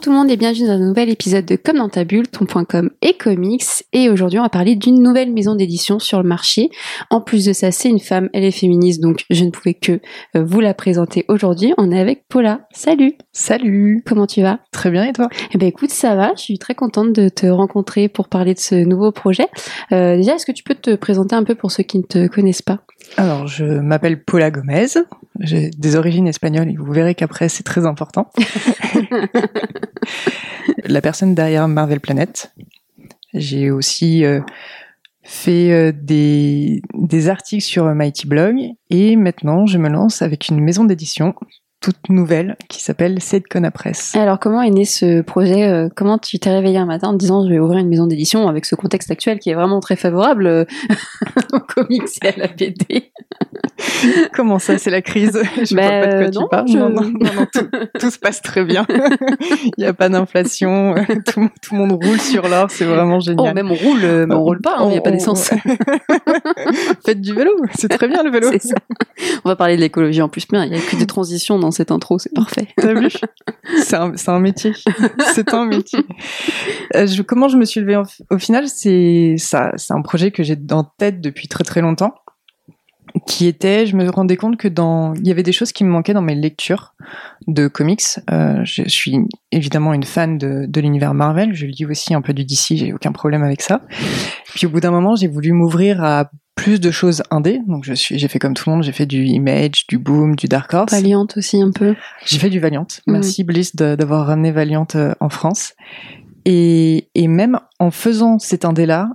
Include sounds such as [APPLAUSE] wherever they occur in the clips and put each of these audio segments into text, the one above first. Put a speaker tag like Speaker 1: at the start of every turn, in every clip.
Speaker 1: Bonjour tout le monde et bienvenue dans un nouvel épisode de Comme dans ta bulle, ton.com et comics. Et aujourd'hui, on va parler d'une nouvelle maison d'édition sur le marché. En plus de ça, c'est une femme, elle est féministe, donc je ne pouvais que euh, vous la présenter aujourd'hui. On est avec Paula. Salut
Speaker 2: Salut
Speaker 1: Comment tu vas?
Speaker 2: Très bien et toi?
Speaker 1: Eh ben écoute, ça va. Je suis très contente de te rencontrer pour parler de ce nouveau projet. Euh, déjà, est-ce que tu peux te présenter un peu pour ceux qui ne te connaissent pas?
Speaker 2: Alors, je m'appelle Paula Gomez. J'ai des origines espagnoles et vous verrez qu'après, c'est très important. [LAUGHS] la personne derrière Marvel Planet. J'ai aussi euh, fait euh, des, des articles sur Mighty Blog et maintenant je me lance avec une maison d'édition toute nouvelle qui s'appelle Sedcona Press.
Speaker 1: Alors comment est né ce projet euh, Comment tu t'es réveillé un matin en te disant je vais ouvrir une maison d'édition avec ce contexte actuel qui est vraiment très favorable euh, [LAUGHS] aux comics et à la BD [LAUGHS]
Speaker 2: Comment ça, c'est la crise? Je
Speaker 1: Bah,
Speaker 2: vois pas de quoi tu
Speaker 1: non,
Speaker 2: parles.
Speaker 1: je-
Speaker 2: Non, non, non, non, tout, tout se passe très bien. [LAUGHS] Il n'y a pas d'inflation. Tout, tout le monde roule sur l'or. C'est vraiment
Speaker 1: Oh,
Speaker 2: génial.
Speaker 1: même on roule, euh, mais on roule pas, il n'y a pas d'essence.
Speaker 2: Faites du vélo. C'est très bien le vélo.
Speaker 1: Ça. On va parler de l'écologie en plus, il n'y a que des transitions dans cette intro, c'est parfait. [LAUGHS]
Speaker 2: T'as vu C'est un, métier. C'est un métier. Euh, comment je me suis levée au final C'est. C'est un projet que j'ai en tête depuis très très longtemps. Qui était, je me rendais compte que dans, il y avait des choses qui me manquaient dans mes lectures de comics. Euh, je suis évidemment une fan de, de l'univers Marvel. Je lis aussi un peu du DC. J'ai aucun problème avec ça. Puis au bout d'un moment, j'ai voulu m'ouvrir à plus de choses indé. Donc je suis, j'ai fait comme tout le monde. J'ai fait du Image, du Boom, du Dark Horse.
Speaker 1: Valiant aussi un peu.
Speaker 2: J'ai fait du Valiant. Merci Bliss d'avoir ramené Valiant euh, en France. Et, et même en faisant cet indé-là,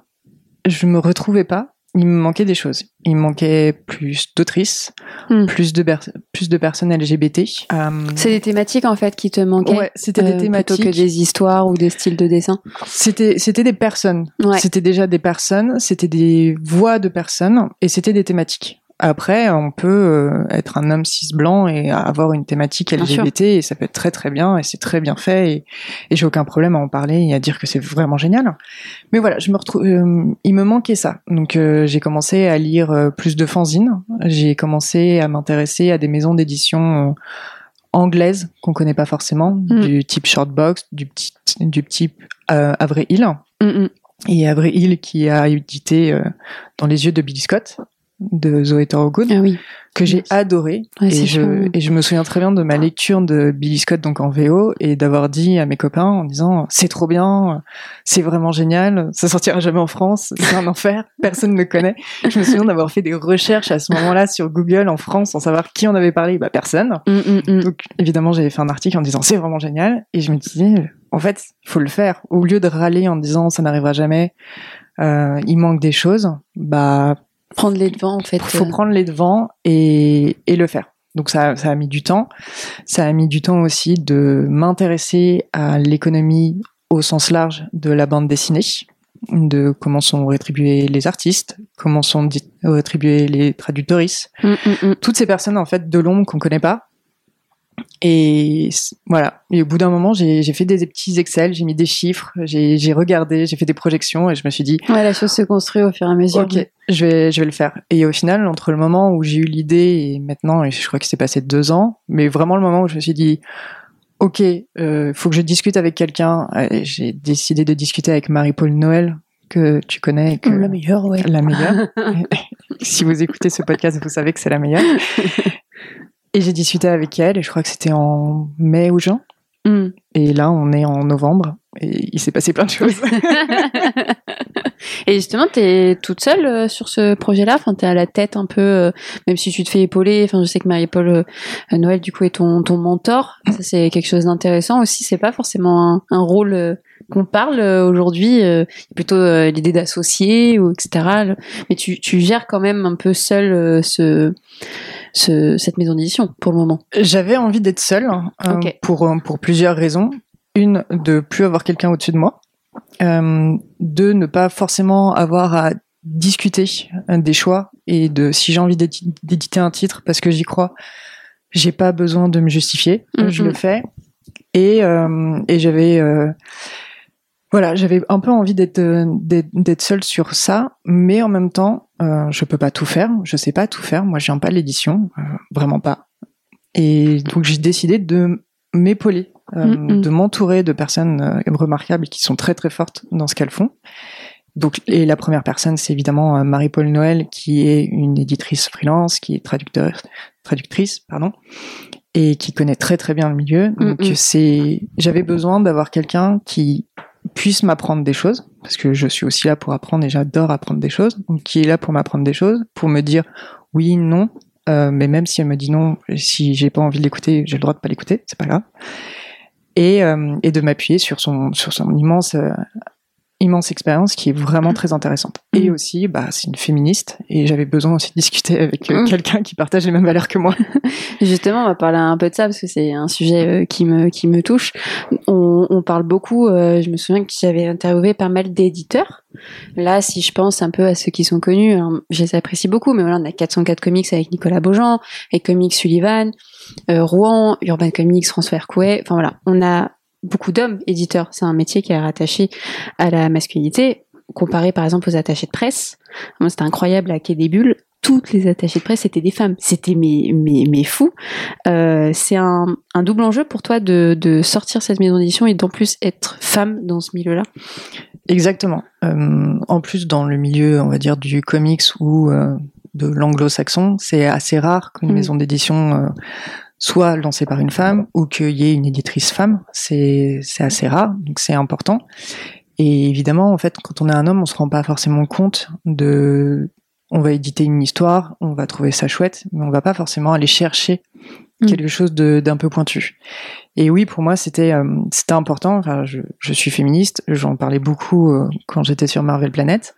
Speaker 2: je me retrouvais pas. Il me manquait des choses. Il me manquait plus d'autrices,
Speaker 1: Mhm.
Speaker 2: plus de plus de personnes LGBT. Euh,
Speaker 1: C'est des thématiques en fait qui te manquaient.
Speaker 2: ouais, c'était
Speaker 1: euh,
Speaker 2: des thématiques.
Speaker 1: Plutôt que des histoires ou des styles de dessin?
Speaker 2: C'était c'était des personnes.
Speaker 1: Ouais.
Speaker 2: C'était déjà des personnes. C'était des voix de personnes et c'était des thématiques. Après, on peut euh, être un homme cis blanc et avoir une thématique LGBT et ça peut être très très bien et c'est très bien fait et, et j'ai aucun problème à en parler et à dire que c'est vraiment génial. Mais voilà, je me retrouve, euh, il me manquait ça. Donc euh, j'ai commencé à lire euh, plus de fanzines. J'ai commencé à m'intéresser à des maisons d'édition euh, anglaises qu'on connaît pas forcément,
Speaker 1: Mm.
Speaker 2: du type Shortbox, du petit du type euh, Avril Hill
Speaker 1: Mm, mm.
Speaker 2: et Avril Hill qui a édité euh, Dans les yeux de Billy Scott de Zoé Thorogood
Speaker 1: Ah oui.
Speaker 2: que j'ai adoré.
Speaker 1: Ouais,
Speaker 2: et je et je me souviens très bien de ma lecture de Billy Scott donc en VO et d'avoir dit à mes copains en disant c'est trop bien c'est vraiment génial ça sortira jamais en France c'est un enfer [LAUGHS] personne ne le connaît. Je me souviens d'avoir fait des recherches à ce moment-là sur Google en France sans savoir qui en avait parlé. Bah personne.
Speaker 1: Mm, mm, mm.
Speaker 2: donc évidemment, j'avais fait un article en disant c'est vraiment génial. Et je me disais en fait, il faut le faire. Au lieu de râler en disant ça n'arrivera jamais, euh, il manque des choses, bah
Speaker 1: Prendre les devants en fait.
Speaker 2: faut
Speaker 1: euh,
Speaker 2: prendre les devants et, et le faire. Donc ça, ça a mis du temps. Ça a mis du temps aussi de m'intéresser à l'économie au sens large de la bande dessinée, de comment sont rétribués les artistes, comment sont rétribués les traducteuristes,
Speaker 1: mm, mm, mm.
Speaker 2: toutes ces personnes en fait de l'ombre qu'on connaît pas. Et voilà. Et au bout d'un moment, j'ai fait des petits Excel, j'ai mis des chiffres, j'ai regardé, j'ai fait des projections et je me suis dit,
Speaker 1: Ouais, la chose se construit au fur et à mesure.
Speaker 2: ok, je vais je vais le faire. Et au final, entre le moment où j'ai eu l'idée et maintenant, et je crois que c'est passé deux ans, mais vraiment le moment où je me suis dit, ok, euh, faut que je discute avec quelqu'un. J'ai décidé de discuter avec Marie-Paul Noël que tu connais, que
Speaker 1: La meilleure, ouais.
Speaker 2: la meilleure. [LAUGHS] [LAUGHS] si vous écoutez ce podcast, vous savez que c'est la meilleure. [LAUGHS] Et j'ai discuté avec elle, et je crois que c'était en mai ou juin.
Speaker 1: Mm.
Speaker 2: Et là, on est en novembre, et il s'est passé plein de choses. [LAUGHS]
Speaker 1: Et justement, t'es toute seule euh, sur ce projet-là? Enfin, t'es à la tête un peu, euh, même si tu te fais épauler. Enfin, je sais que Marie-Paul euh, Noël, du coup, est ton, ton mentor. Ça, c'est quelque chose d'intéressant aussi. C'est pas forcément un, un rôle euh, qu'on parle aujourd'hui. euh, plutôt euh, l'idée d'associer ou etc. Mais tu, tu gères quand même un peu seul euh, ce, ce, cette maison d'édition pour le moment.
Speaker 2: J'avais envie d'être seule, euh,
Speaker 1: Ok.
Speaker 2: pour, pour plusieurs raisons. Une, de plus avoir quelqu'un au-dessus de moi. Euh, deux, ne pas forcément avoir à discuter euh, des choix et de si j'ai envie d'édi- d'éditer un titre parce que j'y crois, j'ai pas besoin de me justifier,
Speaker 1: Mhm.
Speaker 2: je le fais. Et, euh, et j'avais euh, voilà, j'avais un peu envie d'être euh, d'être d'être seule sur ça, mais en même temps, euh, je peux pas tout faire, je sais pas tout faire. Moi, je viens pas de l'édition, euh, vraiment pas. Et donc j'ai décidé de m'épauler mm, mm. de m'entourer de personnes remarquables qui sont très très fortes dans ce qu'elles font. Donc, et la première personne, c'est évidemment Marie-Paul Noël, qui est une éditrice freelance, qui est traducteur, traductrice, pardon, et qui connaît très très bien le milieu. Donc c'est, j'avais besoin d'avoir quelqu'un qui puisse m'apprendre des choses, parce que je suis aussi là pour apprendre et j'adore apprendre des choses, donc qui est là pour m'apprendre des choses, pour me dire oui, non, euh, mais même si elle me dit non, si j'ai pas envie de l'écouter, j'ai le droit de pas l'écouter, c'est pas grave. Et, euh, et de m'appuyer sur son sur son immense euh, immense expérience qui est vraiment très intéressante. Et mm. aussi, bah, c'est une féministe et j'avais besoin aussi de discuter avec euh, mm. quelqu'un qui partage les mêmes valeurs que moi. [LAUGHS]
Speaker 1: Justement, on va parler un peu de ça parce que c'est un sujet euh, qui me qui me touche. On, on parle beaucoup. Euh, je me souviens que j'avais interviewé pas mal d'éditeurs. Là, si je pense un peu à ceux qui sont connus, hein, je les apprécie beaucoup. Mais voilà, on a 404 Comics avec Nicolas Beaujean, et Comics Sullivan, Rouen, Urban Comics, François Hercouet. Enfin voilà, on a beaucoup d'hommes éditeurs. C'est un métier qui est rattaché à la masculinité, comparé par exemple aux attachés de presse. Moi, c'était incroyable à Quai des Bulles. Toutes les attachées de presse étaient des femmes. C'était mes, mes, mes fous. Euh, c'est un, un, double enjeu pour toi de, de sortir cette maison d'édition et d'en plus être femme dans ce milieu-là
Speaker 2: Exactement. Euh, en plus, dans le milieu, on va dire, du comics ou euh, de l'anglo-saxon, c'est assez rare qu'une mm. maison d'édition soit lancé par une femme ou qu'il y ait une éditrice femme. C'est assez rare, donc c'est important. Et évidemment, en fait, quand on est un homme, on se rend pas forcément compte de. On va éditer une histoire, on va trouver ça chouette, mais on va pas forcément aller chercher mm. quelque chose d'un peu pointu. Et oui, pour moi, c'était euh, c'était important. Enfin, je, je suis féministe, j'en parlais beaucoup euh, quand j'étais sur Marvel Planet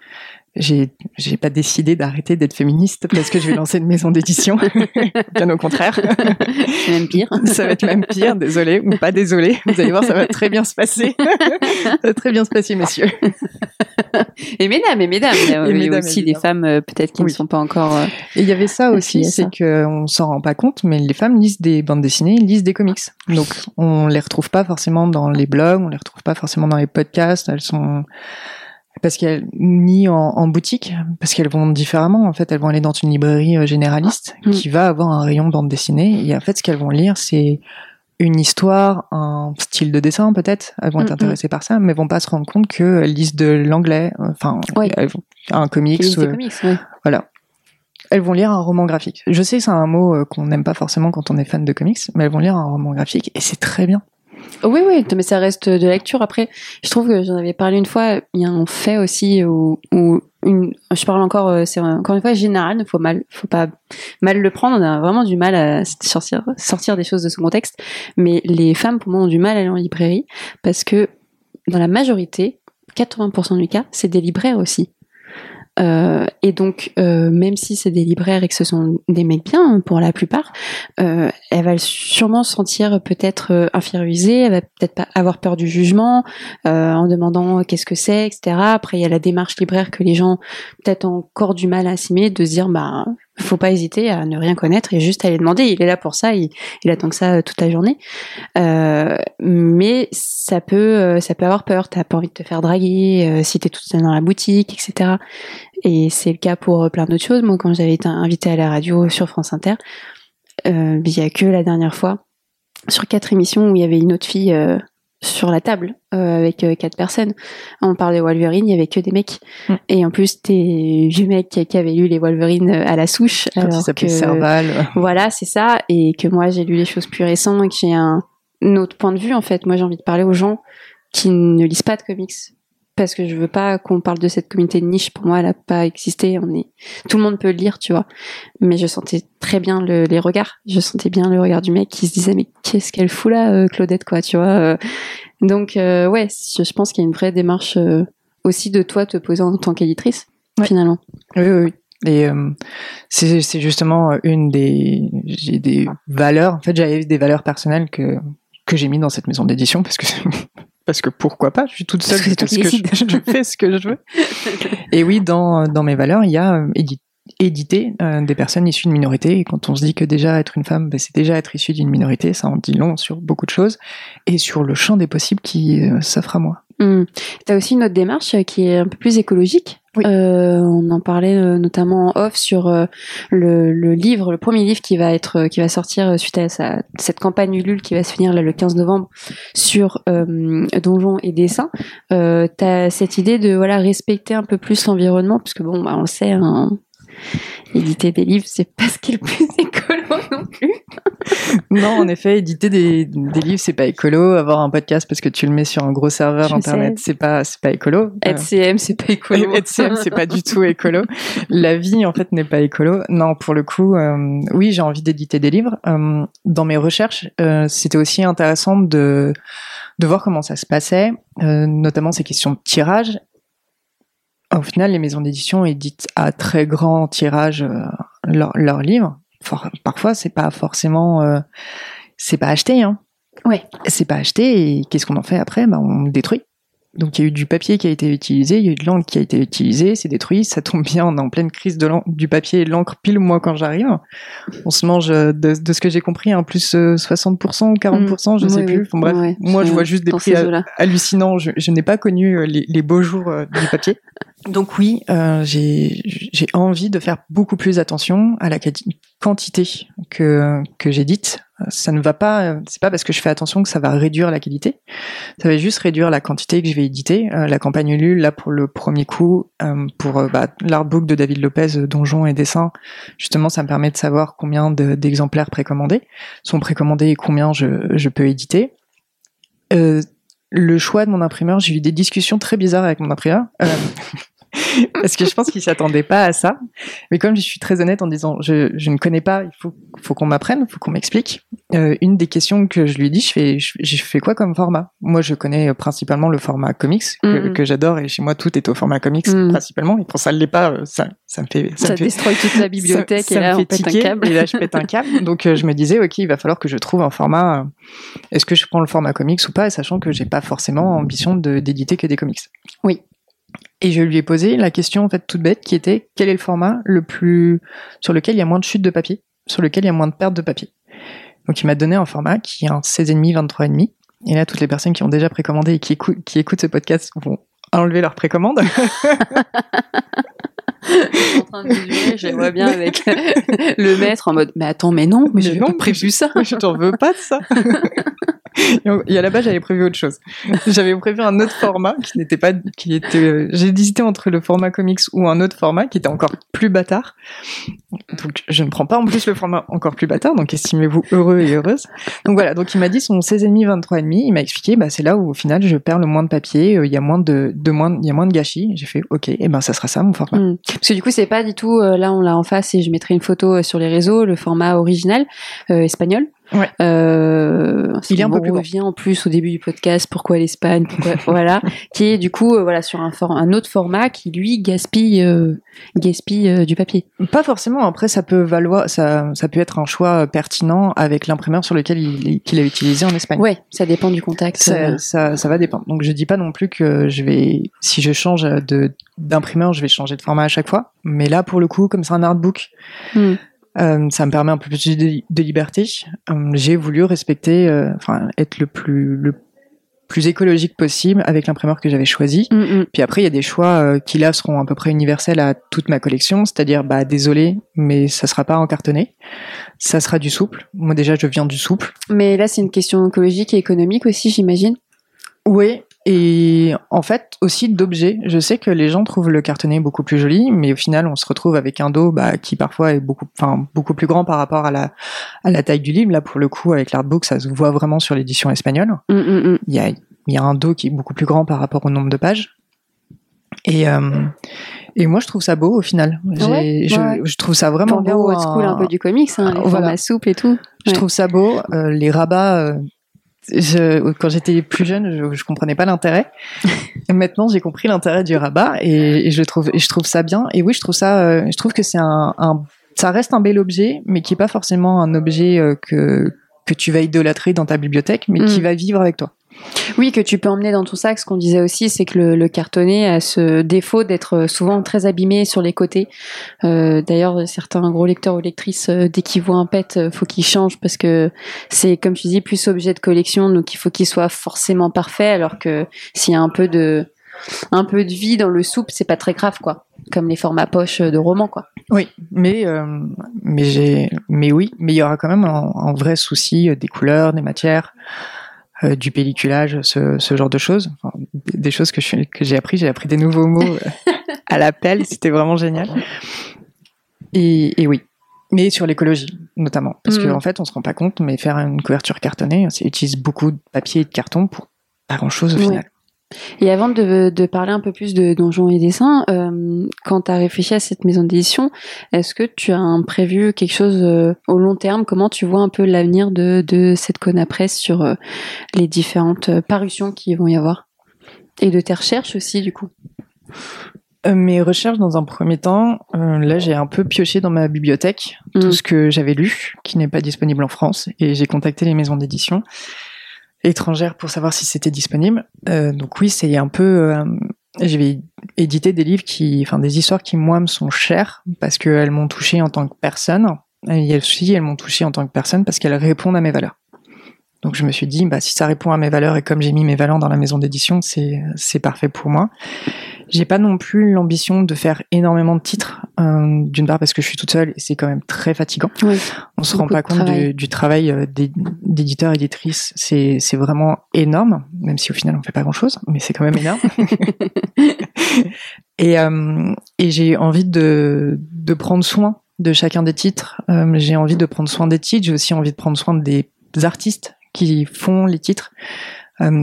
Speaker 2: j'ai j'ai pas décidé d'arrêter d'être féministe parce que je vais [LAUGHS] lancer une maison d'édition. Bien au contraire.
Speaker 1: C'est même pire.
Speaker 2: Ça va être même pire, désolé ou pas désolé. Vous allez voir, ça va très bien se passer. ça va très bien se passer, messieurs.
Speaker 1: Et mesdames, et mesdames, il y a, mesdames, aussi des femmes euh, peut-être qui ne sont pas encore. Euh,
Speaker 2: et il y avait ça aussi, c'est qu'on s'en rend pas compte, mais les femmes lisent des bandes dessinées, lisent des comics. Donc on les retrouve pas forcément dans les blogs, on les retrouve pas forcément dans les podcasts. Elles sont parce qu'elles ni en, en, boutique parce qu'elles vont différemment en fait elles vont aller dans une librairie euh, généraliste mm. qui va avoir un rayon bande dessinée et en fait ce qu'elles vont lire c'est une histoire, un style de dessin peut-être, elles vont être mm, mm. intéressées par ça, mais vont pas se rendre compte qu'elles lisent de l'anglais, enfin, un comics,
Speaker 1: euh, comics
Speaker 2: voilà. Elles vont lire un roman graphique. Je sais que c'est un mot euh, qu'on n'aime pas forcément quand on est fan de comics, mais elles vont lire un roman graphique et c'est très bien.
Speaker 1: Oui, oui, mais ça reste de lecture. Après, je trouve que j'en avais parlé une fois. Il y a un fait aussi où, une, je parle encore, euh, c'est encore une fois général. Faut mal, faut pas mal le prendre. On a vraiment du mal à sortir, sortir des choses de son contexte. Mais les femmes, pour moi, ont du mal à aller en librairie parce que dans la majorité, 80% du cas, c'est des libraires aussi. Euh, et donc, euh, même si c'est des libraires et que ce sont des mecs bien hein, pour la plupart, euh, elle va sûrement se sentir peut-être euh, infériorisée, elle va peut-être pas avoir peur du jugement euh, en demandant qu'est-ce que c'est, etc. Après, il y a la démarche libraire que les gens peut-être encore du mal à assimiler, de se dire bah faut pas hésiter à ne rien connaître et juste aller demander. Il est là pour ça, il, il attend que ça euh, toute la journée. Euh, mais ça peut, euh, ça peut avoir peur. T'as pas envie de te faire draguer euh, si t'es toute seule dans la boutique, etc. Et c'est le cas pour plein d'autres choses. Moi, quand j'avais été invitée à la radio sur France Inter, il y a que la dernière fois sur quatre émissions où il y avait une autre fille sur la table euh, avec euh, quatre personnes. On parlait Wolverine, il y avait que des mecs. Mm. Et en plus, des vieux mecs qui, avaient lu les Wolverines euh, à la souche.
Speaker 2: alors que, Serval.
Speaker 1: Voilà, c'est ça. Et que moi, j'ai lu les choses plus récentes et que j'ai un, autre point de vue, en fait. Moi, j'ai envie de parler aux gens qui ne lisent pas de comics parce que je veux pas qu'on parle de cette communauté de niche. Pour moi, elle a pas existé. On est, tout le monde peut le lire, tu vois. Mais je sentais très bien le, les regards. Je sentais bien le regard du mec qui se disait mais qu'est-ce qu'elle fout là, euh, Claudette, quoi, tu vois. Euh. Donc euh, ouais, je, pense qu'il y a une vraie démarche aussi de toi te poser en tant qu'éditrice, finalement.
Speaker 2: Oui, oui, oui. Et c'est justement une des, des valeurs. En fait, j'avais des valeurs personnelles que que j'ai mis dans cette maison d'édition parce que [LAUGHS] parce que pourquoi pas, je suis toute seule, je, que je, fais ce que je veux. [LAUGHS] Et oui, dans, dans mes valeurs, il y a euh, éditer euh, des personnes issues de minorités. Et quand on se dit que déjà être une femme, bah, c'est déjà être issu d'une minorité, ça en dit long sur beaucoup de choses et sur le champ des possibles qui euh, s'offre à moi.
Speaker 1: Hmm. Tu as aussi une autre démarche qui est un peu plus écologique. Euh, on en parlait euh, notamment en off sur euh, le, le, livre, le premier livre qui va être, qui va sortir suite à sa, cette campagne Ulule qui va se finir là, le 15 novembre sur donjons et dessins. Euh, T'as cette idée de voilà respecter un peu plus l'environnement, parce que bon, bah, on le sait, hein, éditer des livres, c'est pas ce qui est le plus [LAUGHS] écolo non plus.
Speaker 2: non, en effet, éditer des, des livres, c'est pas écolo. Avoir un podcast parce que tu le mets sur un gros serveur internet, c'est pas, c'est pas écolo.
Speaker 1: HCM, c'est pas écolo. [LAUGHS]
Speaker 2: HCM, c'est pas du tout écolo. La vie, en fait, n'est pas écolo. Non, pour le coup, euh, oui, j'ai envie d'éditer des livres. Euh, dans mes recherches, euh, c'était aussi intéressant de de voir comment ça se passait, notamment ces questions de tirage au final, les maisons d'édition éditent à très grand tirage euh, leurs livres. parfois, c'est pas forcément, euh, c'est pas acheté, hein.
Speaker 1: Ouais.
Speaker 2: C'est pas acheté et qu'est-ce qu'on en fait après? Bah, on le détruit. Donc il y a eu du papier qui a été utilisé, il y a eu de l'encre qui a été utilisée, c'est détruit, ça tombe bien, on est en pleine crise de du papier et de l'encre pile moi quand j'arrive. On se mange euh, de, de ce que j'ai compris un plus 60% ou 40%, je ne sais plus. bref, moi je vois juste des prix hallucinants, je, je n'ai pas connu les, les, beaux jours du papier. Donc oui, euh, j'ai envie de faire beaucoup plus attention à la quantité que, que j'édite. Ça ne va pas, c'est pas parce que je fais attention que ça va réduire la qualité. Ça va juste réduire la quantité que je vais éditer. Euh, la campagne Ulule, là pour le premier coup, euh, pour euh, bah, l'artbook de David Lopez, euh, Donjon et Dessin, justement, ça me permet de savoir combien d'exemplaires précommandés sont précommandés et combien je, je peux éditer. Euh, le choix de mon imprimeur, j'ai eu des discussions très bizarres avec mon imprimeur. Euh, [LAUGHS] [LAUGHS] parce que je pense qu'il s'attendait pas à ça. Mais comme je suis très honnête en disant je, je ne connais pas, il faut, faut qu'on m'apprenne, il faut qu'on m'explique. Euh, une des questions que je lui dit, je fais, je, fais quoi comme format? Moi, je connais principalement le format comics que, mm. que j'adore et chez moi tout est au format comics mm. principalement. Et quand ça ne l'est pas, euh, ça, ça me fait
Speaker 1: ça,
Speaker 2: ça
Speaker 1: me détruit toute la [LAUGHS] bibliothèque ça, et là on pète un câble.
Speaker 2: Et là, je pète un câble. [LAUGHS] Donc euh, je me disais ok, il va falloir que je trouve un format. Euh, est-ce que je prends le format comics ou pas, sachant que j'ai pas forcément ambition d'éditer que des comics?
Speaker 1: Oui.
Speaker 2: Et je lui ai posé la question en fait toute bête qui était quel est le format le plus sur lequel il y a moins de chutes de papier, sur lequel il y a moins de pertes de papier. Donc il m'a donné un format qui est un 16,5, 23,5. Et là, toutes les personnes qui ont déjà précommandé et qui, écoutent, qui écoutent ce podcast vont enlever leur précommande. [LAUGHS]
Speaker 1: en train de je vois bien avec le maître en mode mais attends mais non mais, j'ai pas prévu ça
Speaker 2: je t'en veux pas de ça [LAUGHS] et à la base, j'avais prévu autre chose. [LAUGHS] J'avais prévu un autre format qui n'était pas, qui était, j'ai hésité entre le format comics ou un autre format qui était encore plus bâtard. Donc, je ne prends pas en plus le format encore plus bâtard, donc estimez-vous heureux et heureuse. Donc voilà, donc il m'a dit son 16,5, 23,5, il m'a expliqué, bah, c'est là où au final je perds le moins de papier, euh, il y a moins de, de moins, il y a moins de gâchis. J'ai fait, ok, et ben ça sera ça mon format.
Speaker 1: Hmm. Parce que du coup, c'est pas du tout, euh, là on l'a en face et je mettrai une photo euh, sur les réseaux, le format original espagnol.
Speaker 2: Ouais.
Speaker 1: Euh, il est un peu plus revient en plus au début du podcast pourquoi l'Espagne, pourquoi [LAUGHS] voilà, qui est du coup euh, voilà sur un, un autre format qui lui gaspille euh, gaspille du papier.
Speaker 2: Pas forcément. Après ça peut valoir, ça ça peut être un choix pertinent avec l'imprimeur sur lequel il qu'il a utilisé en Espagne.
Speaker 1: Ouais, ça dépend du contact.
Speaker 2: Ça, ça, ça va dépendre. Donc je dis pas non plus que je vais si je change de d'imprimeur je vais changer de format à chaque fois. Mais là pour le coup comme c'est un artbook. Hmm. Euh, ça me permet un peu plus de, liberté. Euh, j'ai voulu respecter, euh, enfin, être le plus, le plus écologique possible avec l'imprimeur que j'avais choisi.
Speaker 1: Mm, mm.
Speaker 2: Puis après, il y a des choix qui là seront à peu près universels à toute ma collection, c'est-à-dire, bah, désolé, mais ça sera pas en cartonné. Ça sera du souple. Moi déjà, je viens du souple.
Speaker 1: Mais là, c'est une question écologique et économique aussi, j'imagine.
Speaker 2: Oui, et en fait, aussi d'objets. Je sais que les gens trouvent le cartonné beaucoup plus joli, mais au final, on se retrouve avec un dos bah, qui parfois est beaucoup, enfin, beaucoup plus grand par rapport à la, à la taille du livre. Là, pour le coup, avec l'artbook, ça se voit vraiment sur l'édition espagnole.
Speaker 1: Mm, mm, mm.
Speaker 2: Il, y a, y a un dos qui est beaucoup plus grand par rapport au nombre de pages. Et, euh, et moi, je trouve ça beau au final.
Speaker 1: Ouais,
Speaker 2: je, je, trouve ça vraiment beau.
Speaker 1: old school un peu du comics, hein, les voilà. soupe et tout.
Speaker 2: Je trouve ça beau. Euh, les rabats, euh, je, quand j'étais plus jeune, je, je comprenais pas l'intérêt. [LAUGHS] Maintenant, j'ai compris l'intérêt du rabat et, et, je trouve, et je trouve ça bien. Et oui, je trouve ça, euh, je trouve que c'est un, un, ça reste un bel objet, mais qui est pas forcément un objet euh, que que tu vas idolâtrer dans ta bibliothèque, mais qui mm. va vivre avec toi.
Speaker 1: Oui, que tu peux emmener dans ton sac. Ce qu'on disait aussi, c'est que le, le, cartonné a ce défaut d'être souvent très abîmé sur les côtés. Euh, D'ailleurs, certains gros lecteurs ou lectrices, euh, dès qu'ils voient un pet, euh, faut qu'ils changent parce que c'est, comme tu dis, plus objet de collection, donc il faut qu'il soit forcément parfait. Alors que s'il y a un peu de un peu de vie dans le soupe, c'est pas très grave, quoi. Comme les formats poche de romans, quoi.
Speaker 2: Oui, mais euh, mais j'ai, mais oui, mais il y aura quand même un vrai souci des couleurs, des matières. Euh, du pelliculage, ce, ce, genre de choses, enfin, des choses que, je, que j'ai appris. J'ai appris des nouveaux mots euh, à l'appel, [LAUGHS] c'était vraiment génial. Et, et oui, mais sur l'écologie notamment, parce mmh. qu'en en fait, on se rend pas compte, mais faire une couverture cartonnée, ça utilise beaucoup de papier et de carton pour pas grand chose au final.
Speaker 1: Et avant de, de, parler un peu plus de Donjons et Dessins, euh, quand tu as réfléchi à cette maison d'édition, est-ce que tu as un prévu quelque chose euh, au long terme? Comment tu vois un peu l'avenir de, de cette Conapresse sur euh, les différentes parutions qui vont y avoir? Et de tes recherches aussi, du coup.
Speaker 2: Mes recherches, dans un premier temps, là j'ai un peu pioché dans ma bibliothèque mmh. tout ce que j'avais lu, qui n'est pas disponible en France, et j'ai contacté les maisons d'édition étrangère pour savoir si c'était disponible. Euh, donc oui, c'est un peu. Euh, je vais éditer des livres qui, enfin des histoires qui moi me sont chères parce qu'elles m'ont touché en tant que personne. Et aussi, elles m'ont touché en tant que personne parce qu'elles répondent à mes valeurs. Donc je me suis dit, bah si ça répond à mes valeurs et comme j'ai mis mes valeurs dans la maison d'édition, c'est c'est parfait pour moi. J'ai pas non plus l'ambition de faire énormément de titres, euh, d'une part parce que je suis toute seule et c'est quand même très fatigant.
Speaker 1: Oui,
Speaker 2: On se rend pas compte du, du, travail euh, d'éditeur éditrice, c'est c'est vraiment énorme, même si au final on fait pas grand chose, mais c'est quand même énorme. [LAUGHS] et euh, et j'ai envie de de prendre soin de chacun des titres. Euh, j'ai envie de prendre soin des titres. J'ai aussi envie de prendre soin des artistes qui font les titres.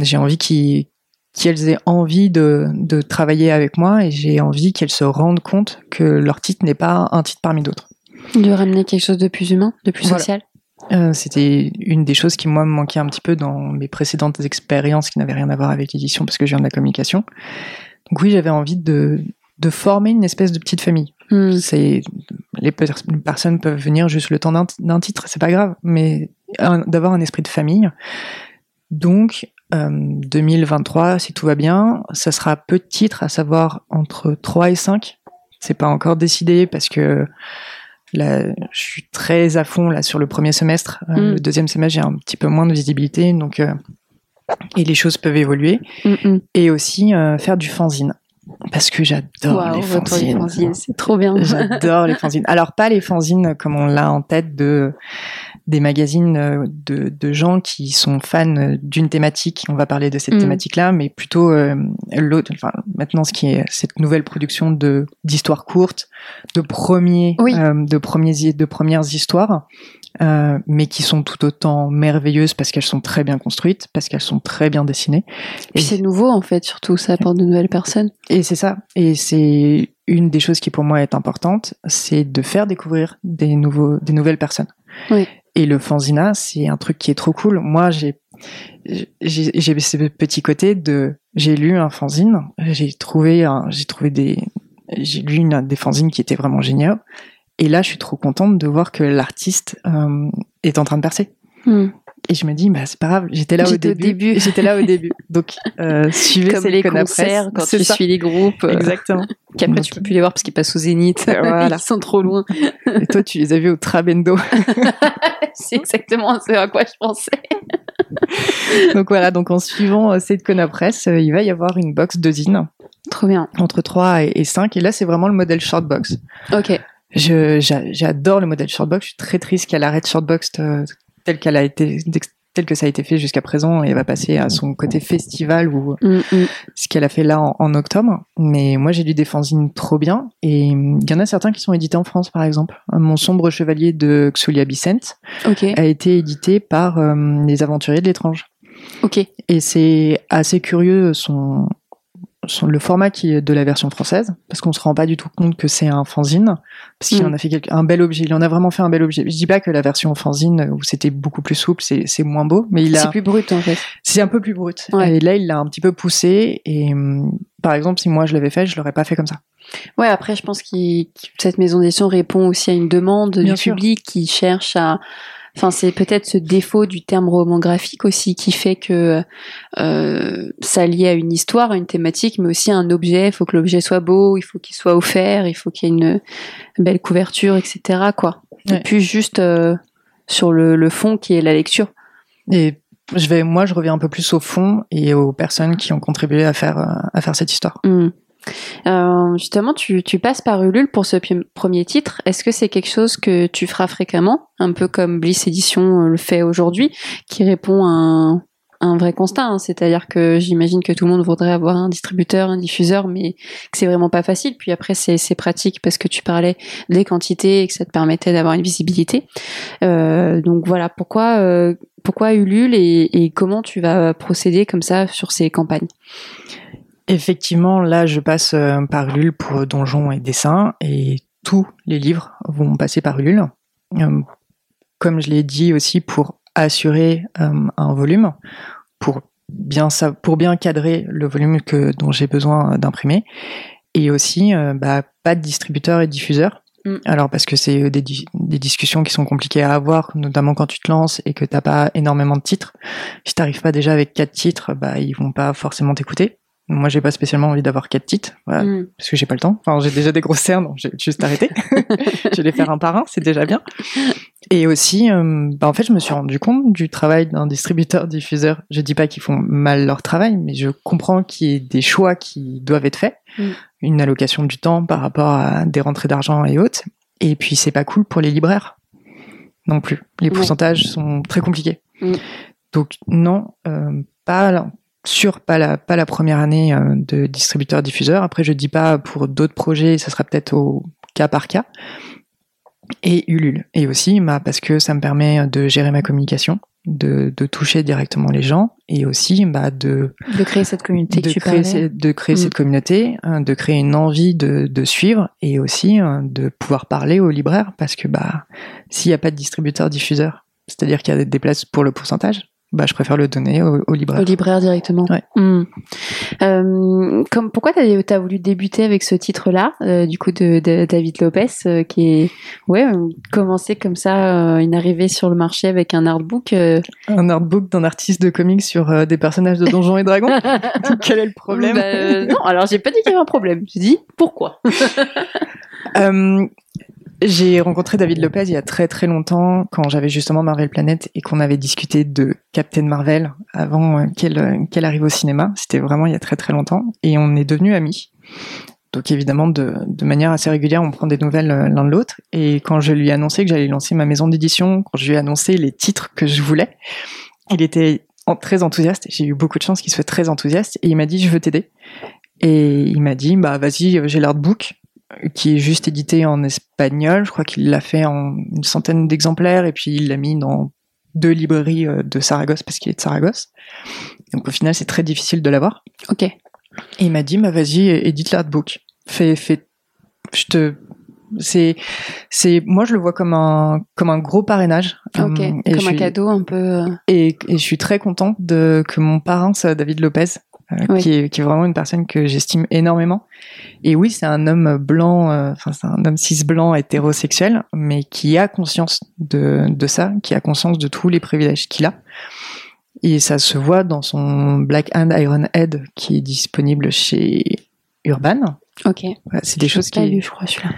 Speaker 2: J'ai envie qu'ils qu'elles aient envie de, de travailler avec moi et j'ai envie qu'elles se rendent compte que leur titre n'est pas un titre parmi d'autres.
Speaker 1: De ramener quelque chose de plus humain, de plus
Speaker 2: Voilà.
Speaker 1: social.
Speaker 2: Euh, C'était une des choses qui moi me manquait un petit peu dans mes précédentes expériences qui n'avaient rien à voir avec l'édition parce que je viens de la communication. Donc oui, j'avais envie de, de former une espèce de petite famille.
Speaker 1: Hmm.
Speaker 2: C'est les, les personnes peuvent venir juste le temps d'un titre, c'est pas grave, mais d'avoir un esprit de famille. Donc euh, 2023, si tout va bien, ça sera peu de titres, à savoir entre 3 et 5. C'est pas encore décidé parce que là, je suis très à fond là sur le premier semestre. Euh,
Speaker 1: Mm.
Speaker 2: Le deuxième semestre, j'ai un petit peu moins de visibilité, donc euh, et les choses peuvent évoluer.
Speaker 1: Mm, mm.
Speaker 2: Et aussi euh, faire du fanzine parce que j'adore les fanzines,
Speaker 1: c'est trop bien.
Speaker 2: J'adore les [LAUGHS] fanzines. Alors pas les fanzines comme on l'a en tête de des magazines euh, de, de gens qui sont fans d'une thématique. On va parler de cette
Speaker 1: Mm.
Speaker 2: thématique-là, mais plutôt euh, l'autre. Enfin, maintenant, ce qui est cette nouvelle production de d'histoires courtes, de premiers,
Speaker 1: Oui.
Speaker 2: euh, de premiers, de premières histoires, euh, mais qui sont tout autant merveilleuses parce qu'elles sont très bien construites, parce qu'elles sont très bien dessinées.
Speaker 1: Puis c'est nouveau en fait, surtout ça apporte de nouvelles personnes.
Speaker 2: Et c'est ça. Et c'est une des choses qui pour moi est importante, c'est de faire découvrir des nouveaux, des nouvelles personnes.
Speaker 1: Oui.
Speaker 2: Et le fanzina, c'est un truc qui est trop cool. Moi, j'ai, j'ai, ce petit côté de, j'ai lu un fanzine, j'ai trouvé, j'ai trouvé des, j'ai lu une, des fanzines qui étaient vraiment géniaux. Et là, je suis trop contente de voir que l'artiste euh, est en train de percer.
Speaker 1: Hmm.
Speaker 2: Et je me dis, bah c'est pas grave, j'étais là au début.
Speaker 1: début.
Speaker 2: J'étais là au début. [LAUGHS] Donc, euh, suivez
Speaker 1: Comme les concerts, quand tu
Speaker 2: ça.
Speaker 1: suis les groupes, euh,
Speaker 2: Exactement.
Speaker 1: qu'après
Speaker 2: Donc-
Speaker 1: tu peux plus les voir parce qu'ils passent au Zénith. [LAUGHS]
Speaker 2: Voilà.
Speaker 1: Ils sont trop loin.
Speaker 2: Et toi, tu les as vus au Trabendo. [LAUGHS]
Speaker 1: c'est exactement ce à quoi je pensais.
Speaker 2: donc voilà, donc en suivant euh, cette Conapresse, euh, il va y avoir une box de zine
Speaker 1: Trop bien.
Speaker 2: entre 3 et, et 5. Et là, c'est vraiment le modèle shortbox.
Speaker 1: Ok.
Speaker 2: J'adore le modèle shortbox. Je suis très triste qu'elle arrête shortbox euh, tel qu'elle a été, tel que ça a été fait jusqu'à présent et va passer à son côté festival ou
Speaker 1: Hmm, hmm.
Speaker 2: ce qu'elle a fait là en, en octobre. Mais moi, j'ai lu des fanzines trop bien. Et il y en a certains qui sont édités en France, par exemple. Mon sombre chevalier de Xulia Bicent
Speaker 1: Ok.
Speaker 2: a été édité par euh, les aventuriers de l'étrange.
Speaker 1: Ok.
Speaker 2: Et c'est assez curieux son- le format qui est de la version française, parce qu'on se rend pas du tout compte que c'est un fanzine, parce qu'il
Speaker 1: Mm.
Speaker 2: en a fait quelque- un bel objet. Il en a vraiment fait un bel objet. Je dis pas que la version fanzine où c'était beaucoup plus souple, c'est c'est moins beau, mais il
Speaker 1: C'est
Speaker 2: a
Speaker 1: plus brut en fait.
Speaker 2: c'est un peu plus brut.
Speaker 1: Ouais.
Speaker 2: Et là, il l'a un petit peu poussé. Et hum, par exemple, si moi je l'avais fait, je l'aurais pas fait comme ça.
Speaker 1: Ouais, après, je pense que cette maison d'édition répond aussi à une demande
Speaker 2: Bien
Speaker 1: du
Speaker 2: sûr.
Speaker 1: public qui cherche à Enfin, c'est peut-être ce défaut du terme roman graphique aussi qui fait que euh, ça lie à une histoire, à une thématique, mais aussi à un objet. Il faut que l'objet soit beau, il faut qu'il soit offert, il faut qu'il y ait une belle couverture, etc. Quoi. Et puis juste euh, sur le, le, fond qui est la lecture.
Speaker 2: Et je vais, moi, je reviens un peu plus au fond et aux personnes qui ont contribué à faire à faire cette histoire.
Speaker 1: Mmh. Euh, justement, tu, tu, passes par Ulule pour ce premier titre. Est-ce que c'est quelque chose que tu feras fréquemment, un peu comme Bliss Edition euh, le fait aujourd'hui, qui répond à un, vrai constat hein? C'est-à-dire que j'imagine que tout le monde voudrait avoir un distributeur, un diffuseur, mais que c'est vraiment pas facile. Puis après, c'est pratique parce que tu parlais des quantités et que ça te permettait d'avoir une visibilité. Euh, donc voilà, pourquoi, pourquoi Ulule et, et comment tu vas procéder comme ça sur ces campagnes?
Speaker 2: Effectivement, là, je passe euh, par Ulule pour donjons et dessins, et tous les livres vont passer par Ulule. Euh, comme je l'ai dit aussi, pour assurer euh, un volume, pour bien pour bien cadrer le volume que dont j'ai besoin d'imprimer, et aussi bah, pas de distributeur et diffuseur. Mm. Alors parce que c'est des, des, discussions qui sont compliquées à avoir, notamment quand tu te lances et que t'as pas énormément de titres. Si t'arrives pas déjà avec quatre titres, bah ils vont pas forcément t'écouter. Moi, j'ai pas spécialement envie d'avoir quatre titres, voilà, mm. parce que j'ai pas le temps. Enfin, j'ai déjà des grosses cernes, donc j'ai juste arrêté. [LAUGHS] [LAUGHS] je vais les faire un par un, c'est déjà bien. Et aussi, euh, bah, en fait, je me suis rendu compte du travail d'un distributeur-diffuseur. Je dis pas qu'ils font mal leur travail, mais je comprends qu'il y ait des choix qui doivent être faits, mm. une allocation du temps par rapport à des rentrées d'argent et autres. Et puis, c'est pas cool pour les libraires non plus. Les pourcentages sont très compliqués. Mm. Donc non, euh, pas sur pas la pas la première année euh, de distributeur diffuseur. Après, je dis pas pour d'autres projets, ça sera peut-être au cas par cas. Et Ulule. Et aussi, bah, parce que ça me permet de gérer ma communication, de, de toucher directement les gens, et aussi bah, de
Speaker 1: de créer cette communauté.
Speaker 2: De créer, de créer cette mm. communauté, hein, de créer une envie de, de suivre, et aussi hein, de pouvoir parler aux libraires, parce que bah s'il n'y a pas de distributeur diffuseur, c'est-à-dire qu'il y a des places pour le pourcentage, bah, je préfère le donner au, au libraire.
Speaker 1: Au libraire directement.
Speaker 2: Ouais.
Speaker 1: Hmm. Euh, comme, pourquoi tu as, voulu débuter avec ce titre-là, euh, du coup, de, de David Lopez, euh, qui est, ouais, commencer comme ça, une arrivée sur le marché avec un artbook.
Speaker 2: Un artbook d'un artiste de comics sur des personnages de Donjons et Dragons. [LAUGHS] Quel est le problème
Speaker 1: bah, Non, alors j'ai pas dit qu'il y avait un problème. J'ai dit pourquoi? [LAUGHS]
Speaker 2: J'ai rencontré David Lopez il y a très très longtemps quand j'avais justement Marvel Planet et qu'on avait discuté de Captain Marvel avant euh, qu'elle euh, qu'elle arrive au cinéma. C'était vraiment il y a très très longtemps et on est devenus amis. Donc évidemment de, de manière assez régulière, on prend des nouvelles euh, l'un de l'autre. Et quand je lui ai annoncé que j'allais lancer ma maison d'édition, quand je lui ai annoncé les titres que je voulais, il était très enthousiaste. J'ai eu beaucoup de chance qu'il soit très enthousiaste et il m'a dit je veux t'aider. Et il m'a dit bah vas-y j'ai l'artbook qui est juste édité en espagnol. Je crois qu'il l'a fait en une centaine d'exemplaires et puis il l'a mis dans deux librairies euh, de Saragosse parce qu'il est de Saragosse. Donc au final, c'est très difficile de l'avoir.
Speaker 1: Ok. Et
Speaker 2: il m'a dit, bah vas-y, édite l'artbook. Fais, fais, je te, c'est, c'est, moi je le vois comme un, comme un gros parrainage.
Speaker 1: Ok. et comme un cadeau un peu. Euh.
Speaker 2: Et, et, je suis très contente de que mon parrain David Lopez euh, qui, est, qui, est, vraiment une personne que j'estime énormément. Et oui, c'est un homme blanc, euh, enfin c'est un homme cis blanc hétérosexuel, mais qui a conscience de, de ça, qui a conscience de tous les privilèges qu'il a. Et ça se voit dans son Black Hand Iron Head qui est disponible chez Urban.
Speaker 1: Ok.
Speaker 2: c'est des choses qui.
Speaker 1: je crois, celui-là.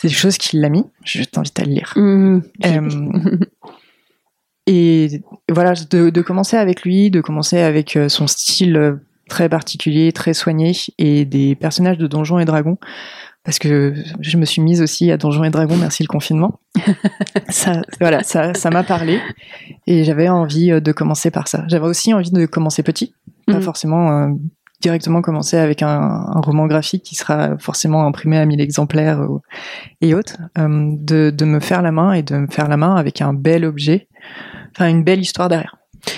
Speaker 2: C'est des choses qu'il l'a mis. Je t'invite à le lire.
Speaker 1: Mmh.
Speaker 2: Euh, et voilà, de, de, commencer avec lui, de commencer avec son style très particulier, très soigné, et des personnages de Donjons et Dragons, parce que je me suis mise aussi à Donjons et Dragons, merci le confinement. [LAUGHS] ça, voilà, ça, ça m'a parlé, et j'avais envie euh, de commencer par ça. J'avais aussi envie de commencer petit, pas mhm. forcément euh, directement commencer avec un, un, roman graphique qui sera forcément imprimé à 1000 exemplaires et autres, euh, de, de me faire la main et de me faire la main avec un bel objet, enfin une belle histoire derrière.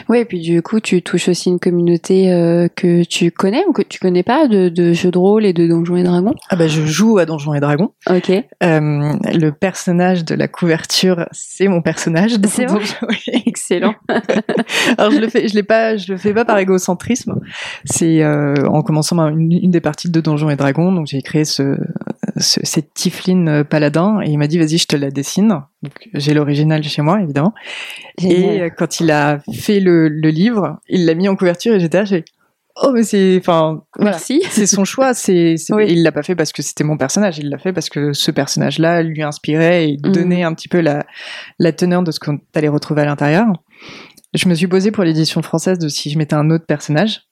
Speaker 1: Oui, et puis du coup, tu touches aussi une communauté euh, que tu connais ou que tu connais pas de, de, jeux de rôle et de Donjons et Dragons?
Speaker 2: Ah bah je joue à Donjons et Dragons.
Speaker 1: Ok.
Speaker 2: Euh, le personnage de la couverture, c'est mon personnage.
Speaker 1: C'est bon? [LAUGHS] Excellent. [LAUGHS]
Speaker 2: Alors je le fais, je l'ai pas, je le fais pas par égocentrisme. C'est euh, en commençant une, une, des parties de Donjons et Dragons, donc j'ai créé ce ce- cette Tifline euh, Paladin et il m'a dit vas-y je te la dessine. Donc j'ai l'original chez moi évidemment. Et
Speaker 1: Génial.
Speaker 2: euh, quand il a fait le, le livre, il l'a mis en couverture et j'étais là, j'ai oh mais c'est enfin voilà.
Speaker 1: Merci. [LAUGHS]
Speaker 2: C'est son choix, c'est
Speaker 1: Oui.
Speaker 2: il l'a pas fait parce que c'était mon personnage, il l'a fait parce que ce personnage-là lui inspirait et
Speaker 1: Mhm.
Speaker 2: donnait un petit peu la la teneur de ce qu'on allait retrouver à l'intérieur. Je me suis posée pour l'édition française de si je mettais un autre personnage.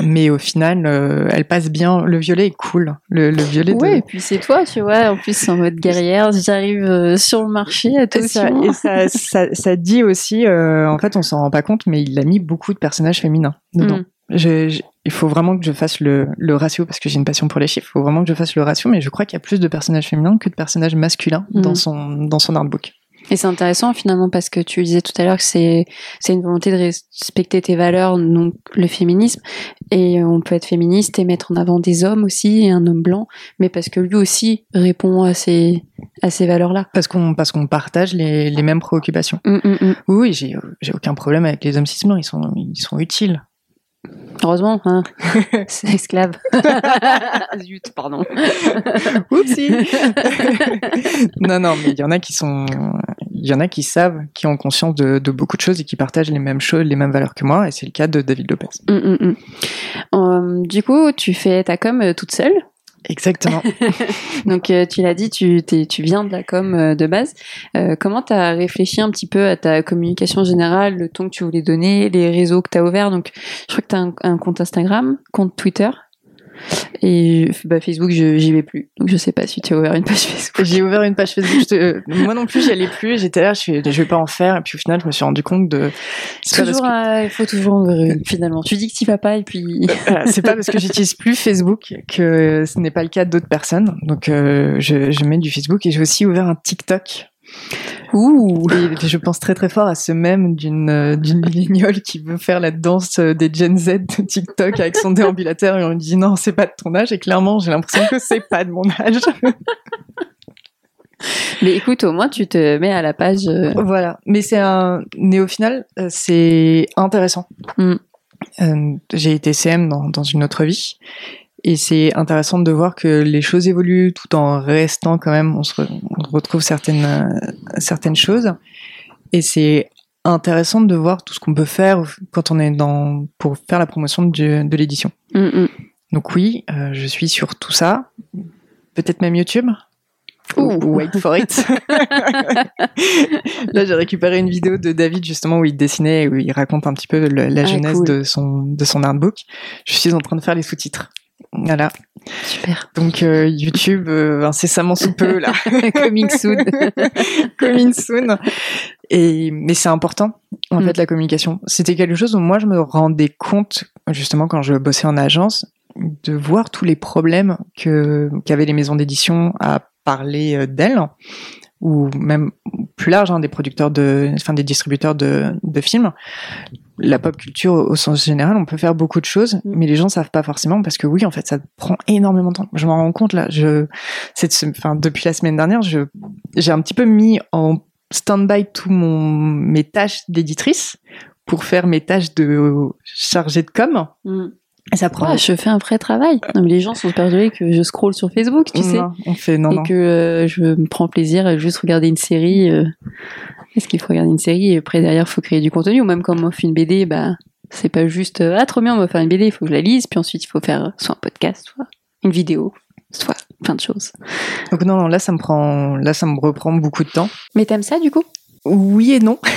Speaker 2: Mais au final, euh, elle passe bien. Le violet est cool. Le, le violet de,
Speaker 1: Ouais, et puis c'est toi, tu vois. En plus, en mode guerrière, j'arrive euh, sur le marché,
Speaker 2: Et ça,
Speaker 1: attention.
Speaker 2: et ça, ça, ça dit aussi, euh, en fait, on s'en rend pas compte, mais il a mis beaucoup de personnages féminins dedans.
Speaker 1: Mm.
Speaker 2: Je- je- il faut vraiment que je fasse le, le ratio parce que j'ai une passion pour les chiffres. Il faut vraiment que je fasse le ratio, mais je crois qu'il y a plus de personnages féminins que de personnages masculins
Speaker 1: Mm.
Speaker 2: dans son dans son artbook.
Speaker 1: Et c'est intéressant finalement parce que tu disais tout à l'heure que c'est c'est une volonté de respecter tes valeurs, donc le féminisme. Et on peut être féministe et mettre en avant des hommes aussi et un homme blanc, mais parce que lui aussi répond à ces à ces valeurs-là.
Speaker 2: Parce qu'on parce qu'on partage les, les mêmes préoccupations.
Speaker 1: Hum, hum, hum.
Speaker 2: Oui, oui, j'ai j'ai aucun problème avec les hommes cis blancs. Ils sont ils sont utiles.
Speaker 1: Heureusement, hein. [LAUGHS] c'est esclave. [LAUGHS] Zut, pardon.
Speaker 2: Oupsie. [LAUGHS] non, non, mais il y en a qui sont, il y en a qui savent, qui ont conscience de, de beaucoup de choses et qui partagent les mêmes choses, les mêmes valeurs que moi. Et c'est le cas de David Lopez.
Speaker 1: Hum, hum, hum. Euh, du coup, tu fais ta com euh, toute seule?
Speaker 2: Exactement. [LAUGHS]
Speaker 1: Donc euh, tu l'as dit, tu, viens de la com euh, de base. Euh, comment tu as réfléchi un petit peu à ta communication générale, le ton que tu voulais donner, les réseaux que tu as ouverts? Donc je crois que tu as un, un compte Instagram, compte Twitter. Et bah, Facebook, je- j'y vais plus. Donc je sais pas si tu as ouvert une page Facebook.
Speaker 2: J'ai ouvert une page Facebook. je te- euh, [LAUGHS] moi non plus, j'y allais plus. J'étais là, je, fais, je vais pas en faire. Et puis au final, je me suis rendu compte de.
Speaker 1: Toujours,
Speaker 2: que,
Speaker 1: euh, il faut toujours en ouvrir une finalement. Tu dis que tu vas pas et puis. [LAUGHS]
Speaker 2: voilà, c'est pas parce que j'utilise plus Facebook que ce n'est pas le cas d'autres personnes. Donc euh, je, je mets du Facebook et j'ai aussi ouvert un TikTok.
Speaker 1: Ouh.
Speaker 2: Et je pense très très fort à ce même d'une euh, d'une qui veut faire la danse euh, des Gen Z de TikTok avec son déambulateur et on lui dit non c'est pas de ton âge et clairement j'ai l'impression que c'est pas de mon âge.
Speaker 1: Mais écoute, au moins tu te mets à la page. euh,
Speaker 2: voilà, mais c'est un mais au final c'est intéressant.
Speaker 1: Mm.
Speaker 2: Euh, j'ai été CM dans dans une autre vie et c'est intéressant de voir que les choses évoluent tout en restant quand même on se re- on retrouve certaines certaines choses et c'est intéressant de voir tout ce qu'on peut faire quand on est dans pour faire la promotion de, de l'édition.
Speaker 1: hum.
Speaker 2: Donc oui, euh, je suis sur tout ça, peut-être même YouTube.
Speaker 1: Ouh.
Speaker 2: Wait for it. [LAUGHS] Là, j'ai récupéré une vidéo de David justement où il dessinait, où il raconte un petit peu le- la
Speaker 1: Ah,
Speaker 2: genèse
Speaker 1: cool.
Speaker 2: de son de son artbook. Je suis en train de faire les sous-titres. Voilà.
Speaker 1: Super.
Speaker 2: Donc euh, YouTube euh, incessamment sous peu là. [LAUGHS]
Speaker 1: Coming soon. [LAUGHS]
Speaker 2: coming soon. Et mais c'est important en
Speaker 1: Mm.
Speaker 2: fait la communication. C'était quelque chose où moi je me rendais compte justement quand je bossais en agence de voir tous les problèmes que qu'avaient les maisons d'édition à parler euh, d'elles ou même plus large hein, des producteurs de enfin des distributeurs de de films la pop culture au, sens général on peut faire beaucoup de choses
Speaker 1: Mm.
Speaker 2: mais les gens savent pas forcément parce que oui en fait ça prend énormément de temps je m'en rends compte là je cette enfin depuis la semaine dernière je j'ai un petit peu mis en stand-by tout mon mes tâches d'éditrice pour faire mes tâches de chargée de com
Speaker 1: Hum.
Speaker 2: Ça prend
Speaker 1: je fais un vrai travail. Non, mais les gens sont persuadés que je scrolle sur Facebook, tu sais,
Speaker 2: on fait non
Speaker 1: et
Speaker 2: non
Speaker 1: que euh, je me prends plaisir à juste regarder une série. euh. Est-ce qu'il faut regarder une série et après derrière faut créer du contenu? Ou même quand on fait une BD, bah c'est pas juste euh, ah trop bien on va faire une BD, il faut que je la lise, puis ensuite il faut faire soit un podcast, soit une vidéo, soit plein de choses.
Speaker 2: donc non non là ça me prend là ça me reprend beaucoup de temps
Speaker 1: Mais t'aimes ça du coup?
Speaker 2: Oui et non. [LAUGHS]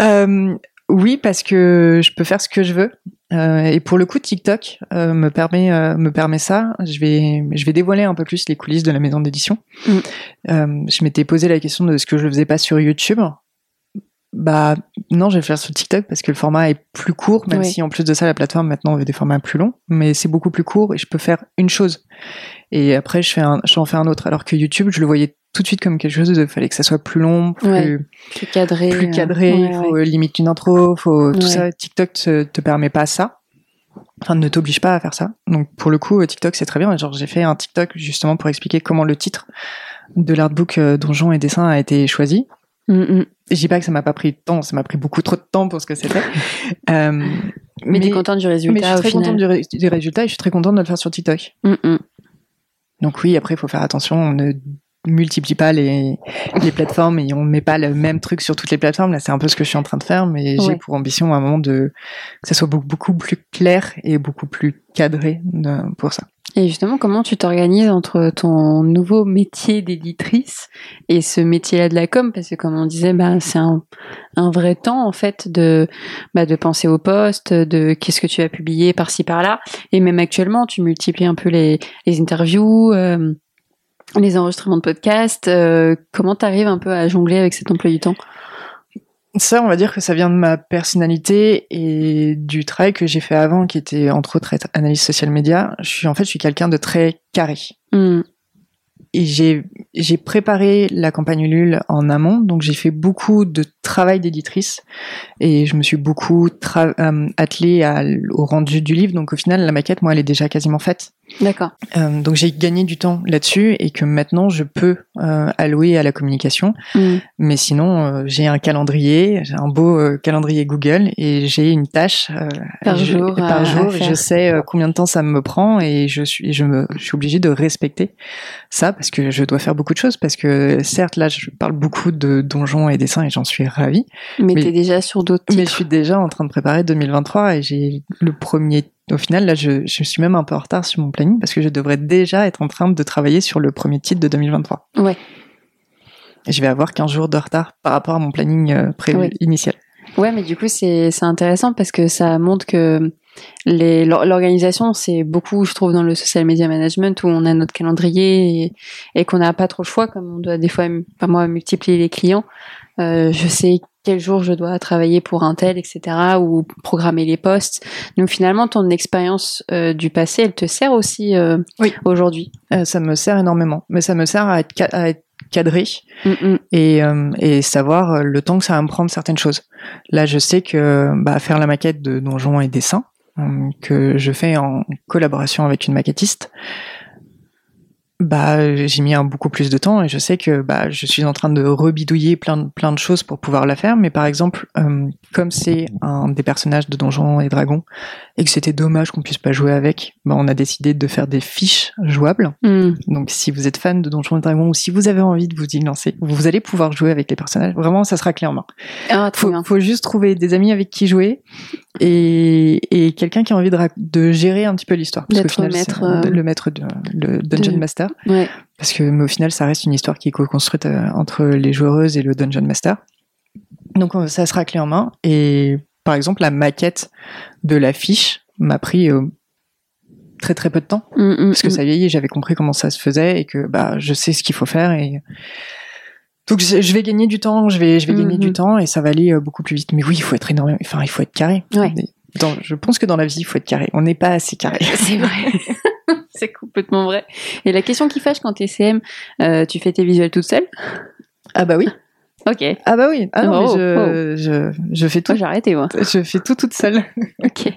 Speaker 2: Euh, oui, parce que je peux faire ce que je veux. Euh, et pour le coup, TikTok euh, me permet euh, me permet ça. Je vais je vais dévoiler un peu plus les coulisses de la maison d'édition.
Speaker 1: Mm.
Speaker 2: Euh, je m'étais posé la question de ce que je faisais pas sur YouTube. Bah non, je vais le faire sur TikTok parce que le format est plus court, même si en plus de ça, la plateforme maintenant veut des formats plus longs, mais c'est beaucoup plus court et je peux faire une chose. Et après, je fais un, j'en fais un autre. Alors que YouTube, je le voyais tout de suite comme quelque chose de, fallait que ça soit plus long, plus,
Speaker 1: Ouais. Plus cadré.
Speaker 2: plus
Speaker 1: euh,
Speaker 2: cadré,
Speaker 1: ouais,
Speaker 2: il faut
Speaker 1: ouais.
Speaker 2: limite une intro, faut tout ça. TikTok te, te permet pas ça. Enfin, ne t'oblige pas à faire ça. Donc, pour le coup, euh, TikTok, c'est très bien. Genre, j'ai fait un TikTok justement pour expliquer comment le titre de l'artbook euh, Donjon et Dessin a été choisi.
Speaker 1: Mm, mm.
Speaker 2: Je dis pas que ça m'a pas pris de temps, ça m'a pris beaucoup trop de temps pour ce que c'était. [LAUGHS] euh,
Speaker 1: Mais, t'es contente du résultat
Speaker 2: Mais je suis
Speaker 1: au
Speaker 2: très
Speaker 1: final.
Speaker 2: contente du, ré- du résultat et je suis très contente de le faire sur TikTok.
Speaker 1: Mm.
Speaker 2: Donc oui, après, il faut faire attention, on ne multiplie pas les, les plateformes et on ne met pas le même truc sur toutes les plateformes. Là, c'est un peu ce que je suis en train de faire, mais j'ai pour ambition à un moment de que ça soit beaucoup, beaucoup plus clair et beaucoup plus cadré de- pour ça.
Speaker 1: Et justement, comment tu t'organises entre ton nouveau métier d'éditrice et ce métier-là de la com? Parce que comme on disait, bah, c'est un, un vrai temps en fait de, bah, de penser au poste, de qu'est-ce que tu vas publier par-ci par-là. Et même actuellement, tu multiplies un peu les, les interviews, euh, les enregistrements de podcasts. euh, comment tu arrives un peu à jongler avec cet emploi du temps?
Speaker 2: Ça, on va dire que ça vient de ma personnalité et du travail que j'ai fait avant, qui était entre autres être analyse social média. Je suis en fait, je suis quelqu'un de très carré.
Speaker 1: Hmm.
Speaker 2: et j'ai j'ai préparé la campagne Ulule en amont, donc j'ai fait beaucoup de travail d'éditrice et je me suis beaucoup euh, attelée à, au rendu du livre. Donc au final, la maquette, moi, elle est déjà quasiment faite.
Speaker 1: D'accord.
Speaker 2: Euh, donc j'ai gagné du temps là-dessus et que maintenant je peux euh, allouer à la communication.
Speaker 1: Hmm.
Speaker 2: Mais sinon, j'ai un calendrier, j'ai un beau calendrier Google et j'ai une tâche
Speaker 1: Par
Speaker 2: je-
Speaker 1: jour,
Speaker 2: par jour. et je sais combien de temps ça me prend et je suis, je me, je suis obligée de respecter ça parce que je dois faire beaucoup de choses. Parce que certes, là, je parle beaucoup de donjons et dessins et j'en suis ravie.
Speaker 1: Mais,
Speaker 2: Mais-
Speaker 1: t'es déjà sur d'autres
Speaker 2: Mais je suis déjà en train de préparer 2023 et j'ai le premier. Au final, là, je, je suis même un peu en retard sur mon planning parce que je devrais déjà être en train de travailler sur le premier titre de 2023.
Speaker 1: Ouais.
Speaker 2: Et je vais avoir 15 jours de retard par rapport à mon planning euh, prévu
Speaker 1: Oui.
Speaker 2: initial.
Speaker 1: Ouais, mais du coup, c'est c'est intéressant parce que ça montre que l'organisation, c'est beaucoup, je trouve, dans le social media management où on a notre calendrier et, et qu'on n'a pas trop le choix, comme on doit des fois, enfin moi, multiplier les clients. Euh, je sais quel jour je dois travailler pour un tel, etc., ou programmer les postes. Donc finalement, ton expérience euh, du passé, elle te sert aussi euh,
Speaker 2: Oui.
Speaker 1: aujourd'hui.
Speaker 2: Ça me sert énormément, mais ça me sert à être, ca- à être cadré
Speaker 1: Mm, mm.
Speaker 2: et, et savoir le temps que ça va me prendre certaines choses. Là, je sais que bah, faire la maquette de donjons et dessins, que je fais en collaboration avec une maquettiste, bah, j'ai mis un beaucoup plus de temps et je sais que bah, je suis en train de rebidouiller plein de, plein de choses pour pouvoir la faire. Mais par exemple, euh, comme c'est un des personnages de Donjons et Dragons et que c'était dommage qu'on puisse pas jouer avec, bah, on a décidé de faire des fiches jouables.
Speaker 1: Mm.
Speaker 2: Donc, si vous êtes fan de Donjons et Dragons ou si vous avez envie de vous y lancer, vous allez pouvoir jouer avec les personnages. Vraiment, ça sera clé en main.
Speaker 1: Ah,
Speaker 2: Faut,
Speaker 1: bien.
Speaker 2: faut juste trouver des amis avec qui jouer et, et quelqu'un qui a envie de, gérer un petit peu l'histoire.
Speaker 1: D'être euh,
Speaker 2: le maître de le Dungeon
Speaker 1: de-
Speaker 2: Master.
Speaker 1: Ouais.
Speaker 2: Parce que, mais au final, ça reste une histoire qui est co-construite euh, entre les joueuses et le Dungeon Master. Donc, ça sera clé en main. Et par exemple, la maquette de l'affiche m'a pris euh, très très peu de temps
Speaker 1: Mm, mm,
Speaker 2: parce que
Speaker 1: mm.
Speaker 2: ça est, j'avais compris comment ça se faisait et que bah je sais ce qu'il faut faire et donc je vais gagner du temps, je vais je vais gagner
Speaker 1: Mhm.
Speaker 2: du temps et ça va aller euh, beaucoup plus vite. Mais oui, il faut être énormément, enfin il faut être carré.
Speaker 1: Ouais.
Speaker 2: Et dans- je pense que dans la vie, il faut être carré. On n'est pas assez carré. [LAUGHS]
Speaker 1: C'est vrai. [LAUGHS] c'est complètement vrai. Et la question qui fâche quand t'es CM, euh, tu fais tes visuels toute seule?
Speaker 2: Ah bah oui.
Speaker 1: Ok.
Speaker 2: Ah bah oui. Ah non,
Speaker 1: Oh,
Speaker 2: mais je, je je fais tout.
Speaker 1: J'ai arrêté moi.
Speaker 2: Je fais tout toute seule. [LAUGHS]
Speaker 1: Ok.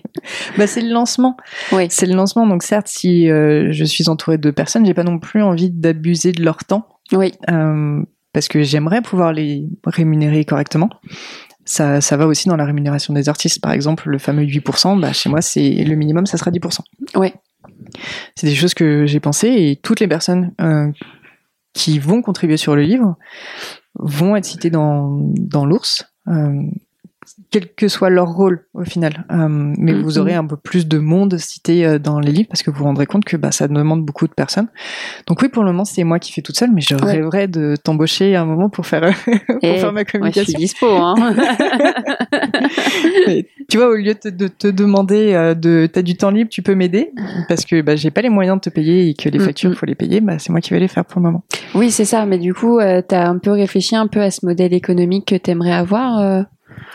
Speaker 2: Bah c'est le lancement.
Speaker 1: Oui.
Speaker 2: C'est le lancement. Donc certes, si euh, je suis entourée de personnes, j'ai pas non plus envie d'abuser de leur temps.
Speaker 1: Oui.
Speaker 2: euh, parce que j'aimerais pouvoir les rémunérer correctement. Ça, ça va aussi dans la rémunération des artistes. Par exemple, le fameux 8%, bah, chez moi, c'est le minimum, ça sera 10%.
Speaker 1: Ouais.
Speaker 2: C'est des choses que j'ai pensées et toutes les personnes euh, qui vont contribuer sur le livre vont être citées dans, dans l'ours. euh, quel que soit leur rôle au final. Euh, mais vous aurez un peu plus de monde cité euh, dans les livres parce que vous vous rendrez compte que bah, ça demande beaucoup de personnes. Donc oui, pour le moment, c'est moi qui fais toute seule, mais je
Speaker 1: Ouais.
Speaker 2: rêverais de t'embaucher un moment pour faire, [LAUGHS] pour
Speaker 1: Et
Speaker 2: faire ma
Speaker 1: moi je suis
Speaker 2: communication.
Speaker 1: dispo. Hein. [LAUGHS]
Speaker 2: Tu vois, au lieu de, de te demander euh, de t'as du temps libre, tu peux m'aider parce que bah, j'ai pas les moyens de te payer et que les
Speaker 1: Mhm.
Speaker 2: factures, faut les payer. Bah, c'est moi qui vais les faire pour le moment.
Speaker 1: oui c'est ça. Mais du coup euh, t'as un peu réfléchi un peu à ce modèle économique que t'aimerais avoir euh,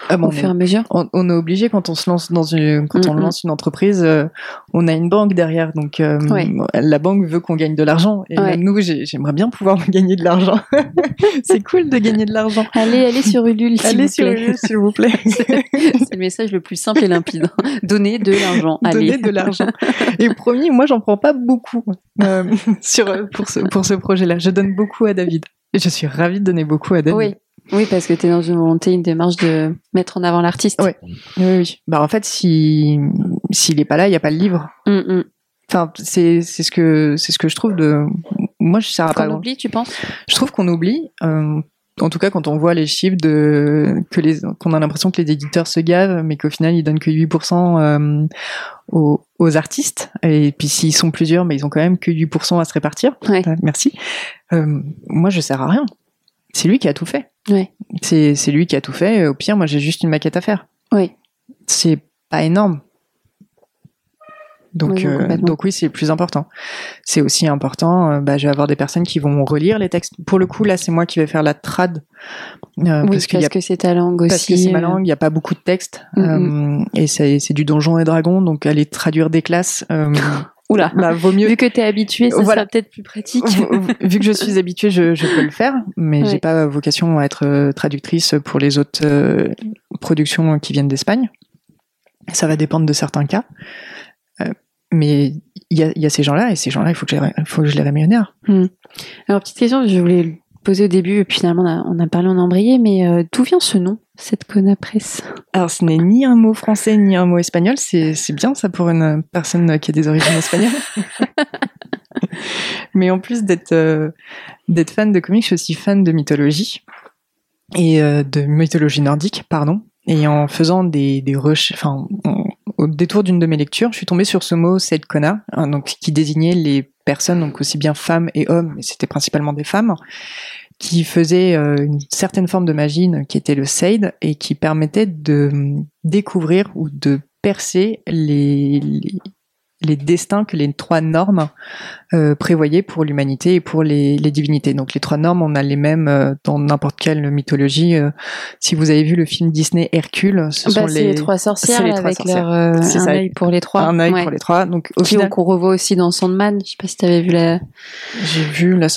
Speaker 2: Ah bon,
Speaker 1: au fur et à mesure.
Speaker 2: on, on est obligé quand on se lance dans une quand on lance une entreprise, euh, on a une banque derrière, donc euh,
Speaker 1: Ouais.
Speaker 2: la banque veut qu'on gagne de l'argent et
Speaker 1: Ouais.
Speaker 2: même nous, j'ai- j'aimerais bien pouvoir [LAUGHS] gagner de l'argent. [LAUGHS] c'est cool de gagner de l'argent.
Speaker 1: Allez allez sur Ulule s'il
Speaker 2: Allez
Speaker 1: vous
Speaker 2: sur
Speaker 1: plaît.
Speaker 2: Ulule, s'il vous plaît. [LAUGHS]
Speaker 1: c'est le message le plus simple et limpide. Donnez de l'argent. Allez.
Speaker 2: Donner de l'argent. Et promis, moi, j'en prends pas beaucoup euh, sur pour ce pour ce projet-là. Je donne beaucoup à David. Et je suis ravie de donner beaucoup à David.
Speaker 1: Oui. Oui, parce que tu es dans une volonté, une démarche de mettre en avant l'artiste.
Speaker 2: Oui, oui, oui. Bah, en fait, si s'il est pas là, il n'y a pas le livre.
Speaker 1: Mm, mm.
Speaker 2: Enfin, c'est c'est ce que c'est ce que je trouve de. Moi, je sers à pas.
Speaker 1: Qu'on oublie, tu penses?
Speaker 2: Je trouve qu'on oublie. euh, en tout cas, quand on voit les chiffres de que les qu'on a l'impression que les éditeurs se gavent, mais qu'au final ils donnent que 8% euh, aux, aux artistes. Et puis s'ils sont plusieurs, mais ils ont quand même que 8% à se répartir.
Speaker 1: Ouais.
Speaker 2: Merci. Euh, moi, je sers à rien. C'est lui qui a tout fait.
Speaker 1: Ouais.
Speaker 2: C'est lui qui a tout fait. Au pire, moi, j'ai juste une maquette à faire.
Speaker 1: Oui.
Speaker 2: C'est pas énorme. Donc,
Speaker 1: Oui,
Speaker 2: euh, donc oui, c'est le plus important. C'est aussi important. euh, bah, je vais avoir des personnes qui vont relire les textes. Pour le coup, là, c'est moi qui vais faire la trad euh,
Speaker 1: Oui,
Speaker 2: parce
Speaker 1: parce,
Speaker 2: a
Speaker 1: que c'est ta langue aussi.
Speaker 2: parce que c'est ma
Speaker 1: euh,
Speaker 2: langue, il n'y a pas beaucoup de textes et c'est c'est du donjon et dragon, donc aller traduire des classes, [LAUGHS]
Speaker 1: Oula.
Speaker 2: bah, vaut mieux.
Speaker 1: Vu que t'es habitué, ça
Speaker 2: Voilà.
Speaker 1: sera peut-être plus pratique.
Speaker 2: Vu que je suis habituée, je, je peux le faire, mais
Speaker 1: Ouais.
Speaker 2: j'ai pas vocation à être euh, traductrice pour les autres euh, productions qui viennent d'Espagne. Ça va dépendre de certains cas, Euh, mais il y a, il y a ces gens-là et ces gens-là, il faut que je les, il faut que je les rémunère.
Speaker 1: Alors, petite question, je voulais poser au début, et puis finalement, on a, on a parlé, a embrayé, mais euh, d'où vient ce nom, cette Conapresse
Speaker 2: Alors, ce n'est ni un mot français ni un mot espagnol. C'est bien ça pour une personne qui a des origines espagnoles. [LAUGHS] Mais en plus d'être euh, d'être fan de comics, je suis aussi fan de mythologie et euh, de mythologie nordique, pardon. Et en faisant des des recherches, enfin, en- au détour d'une de mes lectures, je suis tombée sur ce mot Seidkona, hein, donc qui désignait les personnes, donc aussi bien femmes et hommes, mais c'était principalement des femmes, qui faisaient euh, une certaine forme de magie qui était le Seid et qui permettait de hum, découvrir ou de percer les, les destins que les trois normes euh, prévoyaient pour l'humanité et pour les, les divinités. Donc les trois normes, on a les mêmes euh, dans n'importe quelle mythologie. euh, si vous avez vu le film Disney Hercule, ce
Speaker 1: bah,
Speaker 2: sont
Speaker 1: les... trois sorcières
Speaker 2: les trois
Speaker 1: avec
Speaker 2: sorcières.
Speaker 1: leur
Speaker 2: C'est
Speaker 1: un
Speaker 2: ça.
Speaker 1: œil pour les trois.
Speaker 2: un œil
Speaker 1: Ouais.
Speaker 2: pour les trois. Donc au final,
Speaker 1: qu'on revoit aussi dans Sandman. Je sais pas si t'avais vu la,
Speaker 2: j'ai vu
Speaker 1: la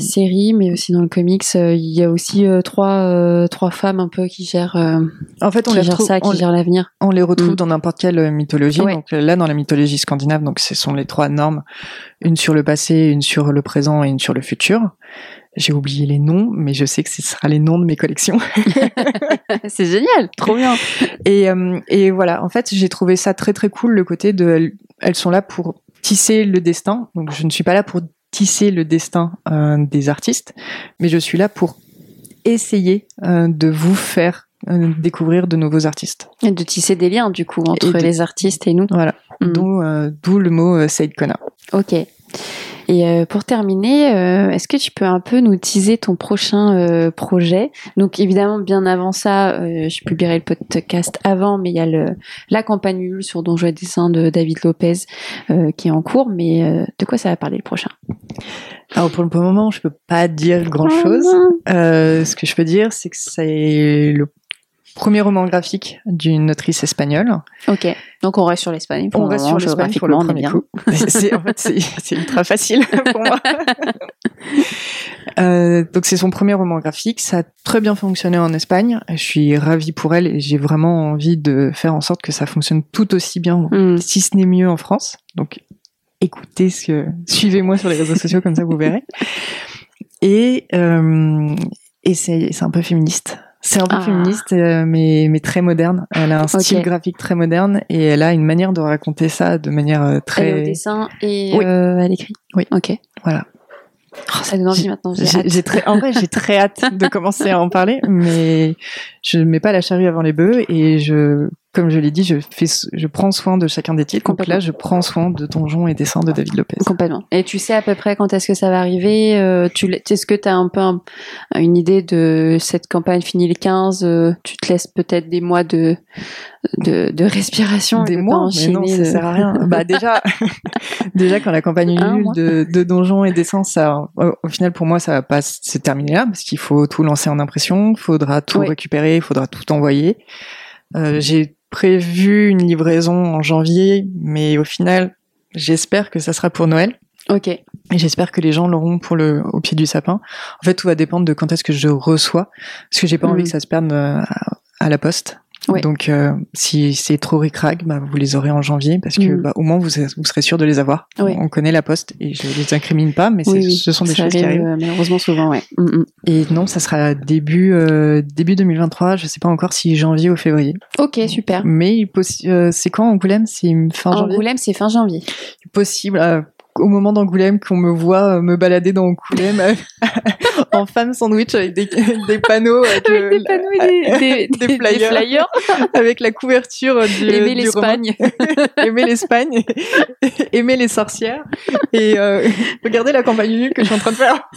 Speaker 1: série, mais aussi dans le comics, il y a aussi trois trois femmes un peu qui gèrent
Speaker 2: en fait on
Speaker 1: qui
Speaker 2: les retrouve,
Speaker 1: ça,
Speaker 2: on,
Speaker 1: qui gèrent l'avenir.
Speaker 2: on les retrouve
Speaker 1: Mm.
Speaker 2: dans n'importe quelle mythologie.
Speaker 1: Ouais.
Speaker 2: Donc là dans la mythologie scandinave, donc ce sont les trois normes, une sur le passé, une sur le présent et une sur le futur. J'ai oublié les noms, mais je sais que ce sera les noms de mes collections. [LAUGHS]
Speaker 1: c'est génial, trop bien.
Speaker 2: Et, euh, et voilà, en fait, j'ai trouvé ça très très cool le côté de elles- sont là pour tisser le destin. Donc je ne suis pas là pour tisser le destin euh, des artistes, mais je suis là pour essayer euh, de vous faire découvrir de nouveaux artistes.
Speaker 1: Et de tisser des liens du coup entre
Speaker 2: de-
Speaker 1: les artistes et nous.
Speaker 2: Voilà,
Speaker 1: Mm.
Speaker 2: d'où euh, d'où le mot euh, Said Kona.
Speaker 1: Ok. Et euh, pour terminer, euh, est-ce que tu peux un peu nous teaser ton prochain euh, projet? Donc évidemment, bien avant ça, euh, je publierai le podcast avant, mais il y a le, la campagne Ulule sur Donjons et Dessins de David Lopez euh, qui est en cours. Mais euh, de quoi ça va parler le prochain?
Speaker 2: Alors pour le moment, je peux pas dire grand chose.
Speaker 1: Ah,
Speaker 2: Euh, ce que je peux dire, c'est que c'est le premier roman graphique d'une autrice espagnole.
Speaker 1: Ok. Donc on reste sur l'Espagne.
Speaker 2: On reste sur l'Espagne pour le premier
Speaker 1: bien.
Speaker 2: coup. [LAUGHS] C'est, en fait, c'est, ultra facile [LAUGHS] pour moi. Euh, donc c'est son premier roman graphique. Ça a très bien fonctionné en Espagne. Je suis ravie pour elle et j'ai vraiment envie de faire en sorte que ça fonctionne tout aussi bien,
Speaker 1: Hmm.
Speaker 2: si ce n'est mieux en France. Donc écoutez ce que, suivez-moi sur les réseaux sociaux comme ça vous verrez. Et euh, et c'est, c'est un peu féministe. C'est un peu
Speaker 1: Ah.
Speaker 2: féministe, euh, mais, mais très moderne. Elle a un style graphique très moderne et elle a une manière de raconter ça de manière euh,
Speaker 1: Elle est au
Speaker 2: très.
Speaker 1: dessin et
Speaker 2: Oui.
Speaker 1: euh, à l'écrit.
Speaker 2: Oui.
Speaker 1: Ok.
Speaker 2: Voilà.
Speaker 1: Oh, ça donne envie maintenant. J'ai
Speaker 2: très, en vrai, j'ai très hâte de commencer à en parler, mais je mets pas la charrue avant les bœufs et je, comme je l'ai dit, je fais, je prends soin de chacun des titres. Donc là, je prends soin de Donjon et Dessin de David Lopez.
Speaker 1: Complètement. Et tu sais à peu près quand est-ce que ça va arriver euh, tu Est-ce que tu as un peu un- une idée de cette campagne finie le 15 euh, Tu te laisses peut-être des mois de, de, de respiration
Speaker 2: Des
Speaker 1: de
Speaker 2: mois, mais non, ça
Speaker 1: de-
Speaker 2: sert à rien. bah [LAUGHS] déjà, [LAUGHS] déjà quand la campagne
Speaker 1: mois.
Speaker 2: de, de Donjon et Dessin, ça, au, au final pour moi, ça va pas se terminer là parce qu'il faut tout lancer en impression, il faudra tout
Speaker 1: Oui.
Speaker 2: récupérer, il faudra tout envoyer. Euh, J'ai prévu une livraison en janvier, mais au final, j'espère que ça sera pour Noël.
Speaker 1: Ok.
Speaker 2: Et j'espère que les gens l'auront pour le au pied du sapin. En fait, tout va dépendre de quand est-ce que je reçois, parce que j'ai pas
Speaker 1: Mhm.
Speaker 2: envie que ça se perde euh, à, à la poste.
Speaker 1: Ouais.
Speaker 2: Donc, euh, si c'est trop ric-rac, bah, vous les aurez en janvier parce que
Speaker 1: Mhm.
Speaker 2: bah, au moins vous, vous serez sûr de les avoir.
Speaker 1: Ouais.
Speaker 2: On connaît la poste et je les incrimine pas, mais c'est-
Speaker 1: Oui, oui.
Speaker 2: ce sont des
Speaker 1: Ça
Speaker 2: choses qui
Speaker 1: arrive,
Speaker 2: arrivent.
Speaker 1: euh, malheureusement souvent, ouais. Mm, mm.
Speaker 2: Et non, ça sera début euh, début 2023. Je sais pas encore si janvier ou février.
Speaker 1: Ok, super.
Speaker 2: Mais euh, c'est quand Angoulême? C'est fin janvier?
Speaker 1: Angoulême, c'est fin janvier.
Speaker 2: Possible. Euh, au moment d'Angoulême, qu'on me voit euh, me balader dans Angoulême euh, [LAUGHS] en femme sandwich avec des, [LAUGHS] des panneaux, avec,
Speaker 1: Avec
Speaker 2: le-
Speaker 1: des panneaux et des, [LAUGHS] des,
Speaker 2: des
Speaker 1: des-
Speaker 2: flyers. avec la couverture du,
Speaker 1: Aimer l'Espagne.
Speaker 2: aimer l'Espagne, aimer les sorcières et euh, regardez la campagne nulle que je suis en train de faire.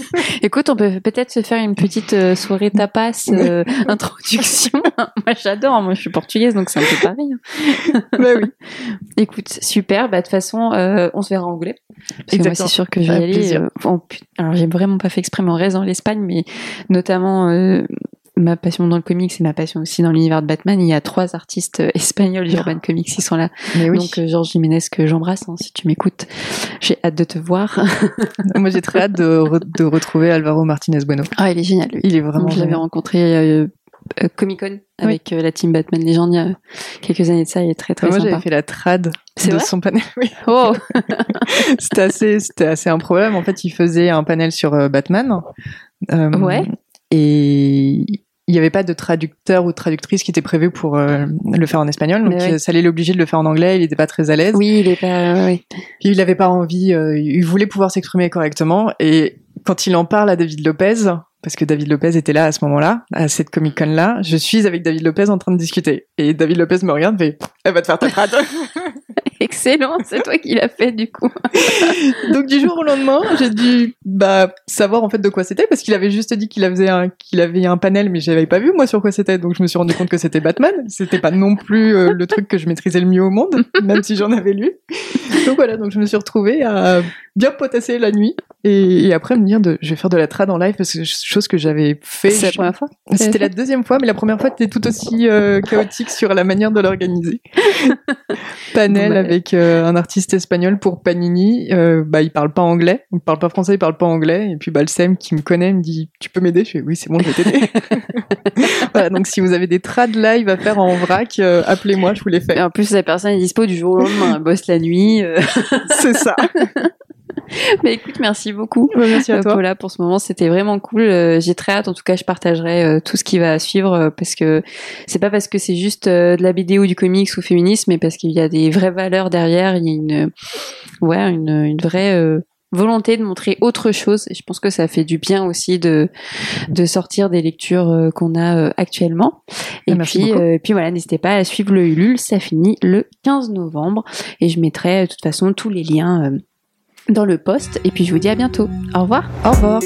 Speaker 1: Écoute, on peut peut-être se faire une petite euh, soirée tapas euh, introduction. moi, j'adore. Moi, je suis portugaise, donc c'est un peu pareil. hein.
Speaker 2: bah oui.
Speaker 1: Écoute, super. Bah, de toute façon, euh, on se verra en Angoulême. Parce que moi, c'est sûr que je vais y aller. alors, j'ai vraiment pas fait exprès, mais on reste dans l'Espagne, mais notamment euh, ma passion dans le comics et ma passion aussi dans l'univers de Batman. Il y a trois artistes euh, espagnols d'Urban Comics qui sont là.
Speaker 2: Mais oui.
Speaker 1: Donc, euh, Georges Jiménez, que j'embrasse, hein, si tu m'écoutes. J'ai hâte de te voir. [LAUGHS]
Speaker 2: Moi j'ai très hâte de, re- de retrouver Alvaro Martinez Bueno.
Speaker 1: ah, il est génial, lui.
Speaker 2: Il est vraiment
Speaker 1: Donc, je l'avais rencontré euh, Comic Con avec euh, la team Batman Legend il y a quelques années de ça. Il est très très
Speaker 2: Moi
Speaker 1: sympa.
Speaker 2: j'avais fait la trad
Speaker 1: C'est
Speaker 2: de
Speaker 1: vrai
Speaker 2: son panel. [LAUGHS] Oui.
Speaker 1: Oh, [LAUGHS]
Speaker 2: C'était assez, c'était assez improbable. En fait, il faisait un panel sur euh, Batman. Euh,
Speaker 1: Ouais.
Speaker 2: Et il n'y avait pas de traducteur ou de traductrice qui était prévu pour euh, le faire en espagnol. Donc,
Speaker 1: ouais.
Speaker 2: euh, ça allait l'obliger de le faire en anglais. Il n'était pas très à l'aise.
Speaker 1: oui, il est pas.
Speaker 2: Puis il n'avait pas envie, euh, il voulait pouvoir s'exprimer correctement. Et quand il en parle à David Lopez, parce que David Lopez était là à ce moment-là, à cette Comic Con là, je suis avec David Lopez en train de discuter. Et David Lopez me regarde, fait, elle va te faire ta trad. [LAUGHS]
Speaker 1: Excellent, c'est toi qui l'as fait du coup. [LAUGHS]
Speaker 2: Donc du jour au lendemain, j'ai dû bah savoir en fait de quoi c'était parce qu'il avait juste dit qu'il avait un qu'il avait un panel, mais j'avais pas vu moi sur quoi c'était. Donc je me suis rendu compte que c'était Batman. C'était pas non plus euh, le truc que je maîtrisais le mieux au monde, [LAUGHS] même si j'en avais lu. Donc voilà, donc je me suis retrouvée à bien potasser la nuit et, et après me dire de je vais faire de la trad en live parce que chose que j'avais fait.
Speaker 1: C'est la première fois
Speaker 2: C'était la deuxième fois, mais la première fois était tout aussi euh, chaotique sur la manière de l'organiser. [LAUGHS] Panel avec euh, un artiste espagnol pour Panini. Euh, bah, il parle pas anglais, il parle pas français, il parle pas anglais. Et puis bah, le Sem qui me connaît me dit Tu peux m'aider? Je fais Oui, c'est bon, je vais t'aider. [LAUGHS] voilà, donc si vous avez des trad live à faire en vrac, euh, appelez-moi, je vous les
Speaker 1: Et
Speaker 2: fais.
Speaker 1: en plus, la personne est dispo du jour au lendemain, elle bosse la nuit. [LAUGHS]
Speaker 2: c'est ça. [LAUGHS]
Speaker 1: Mais écoute, merci beaucoup.
Speaker 2: Merci à
Speaker 1: Euh,
Speaker 2: toi.
Speaker 1: Paula, pour ce moment, c'était vraiment cool. Euh, J'ai très hâte. En tout cas, je partagerai euh, tout ce qui va suivre parce que c'est pas parce que c'est juste de la BD ou du comics ou féminisme, mais parce qu'il y a des vraies valeurs derrière. Il y a une, ouais, une, une vraie euh, volonté de montrer autre chose. Et je pense que ça fait du bien aussi de de sortir des lectures euh, qu'on a euh, actuellement. Et
Speaker 2: Ah, merci
Speaker 1: puis, euh, puis voilà, n'hésitez pas à suivre le Ulule. Ça finit le 15 novembre et je mettrai euh, de toute façon tous les liens. dans le post et puis je vous dis à bientôt. Au revoir.
Speaker 2: Au revoir.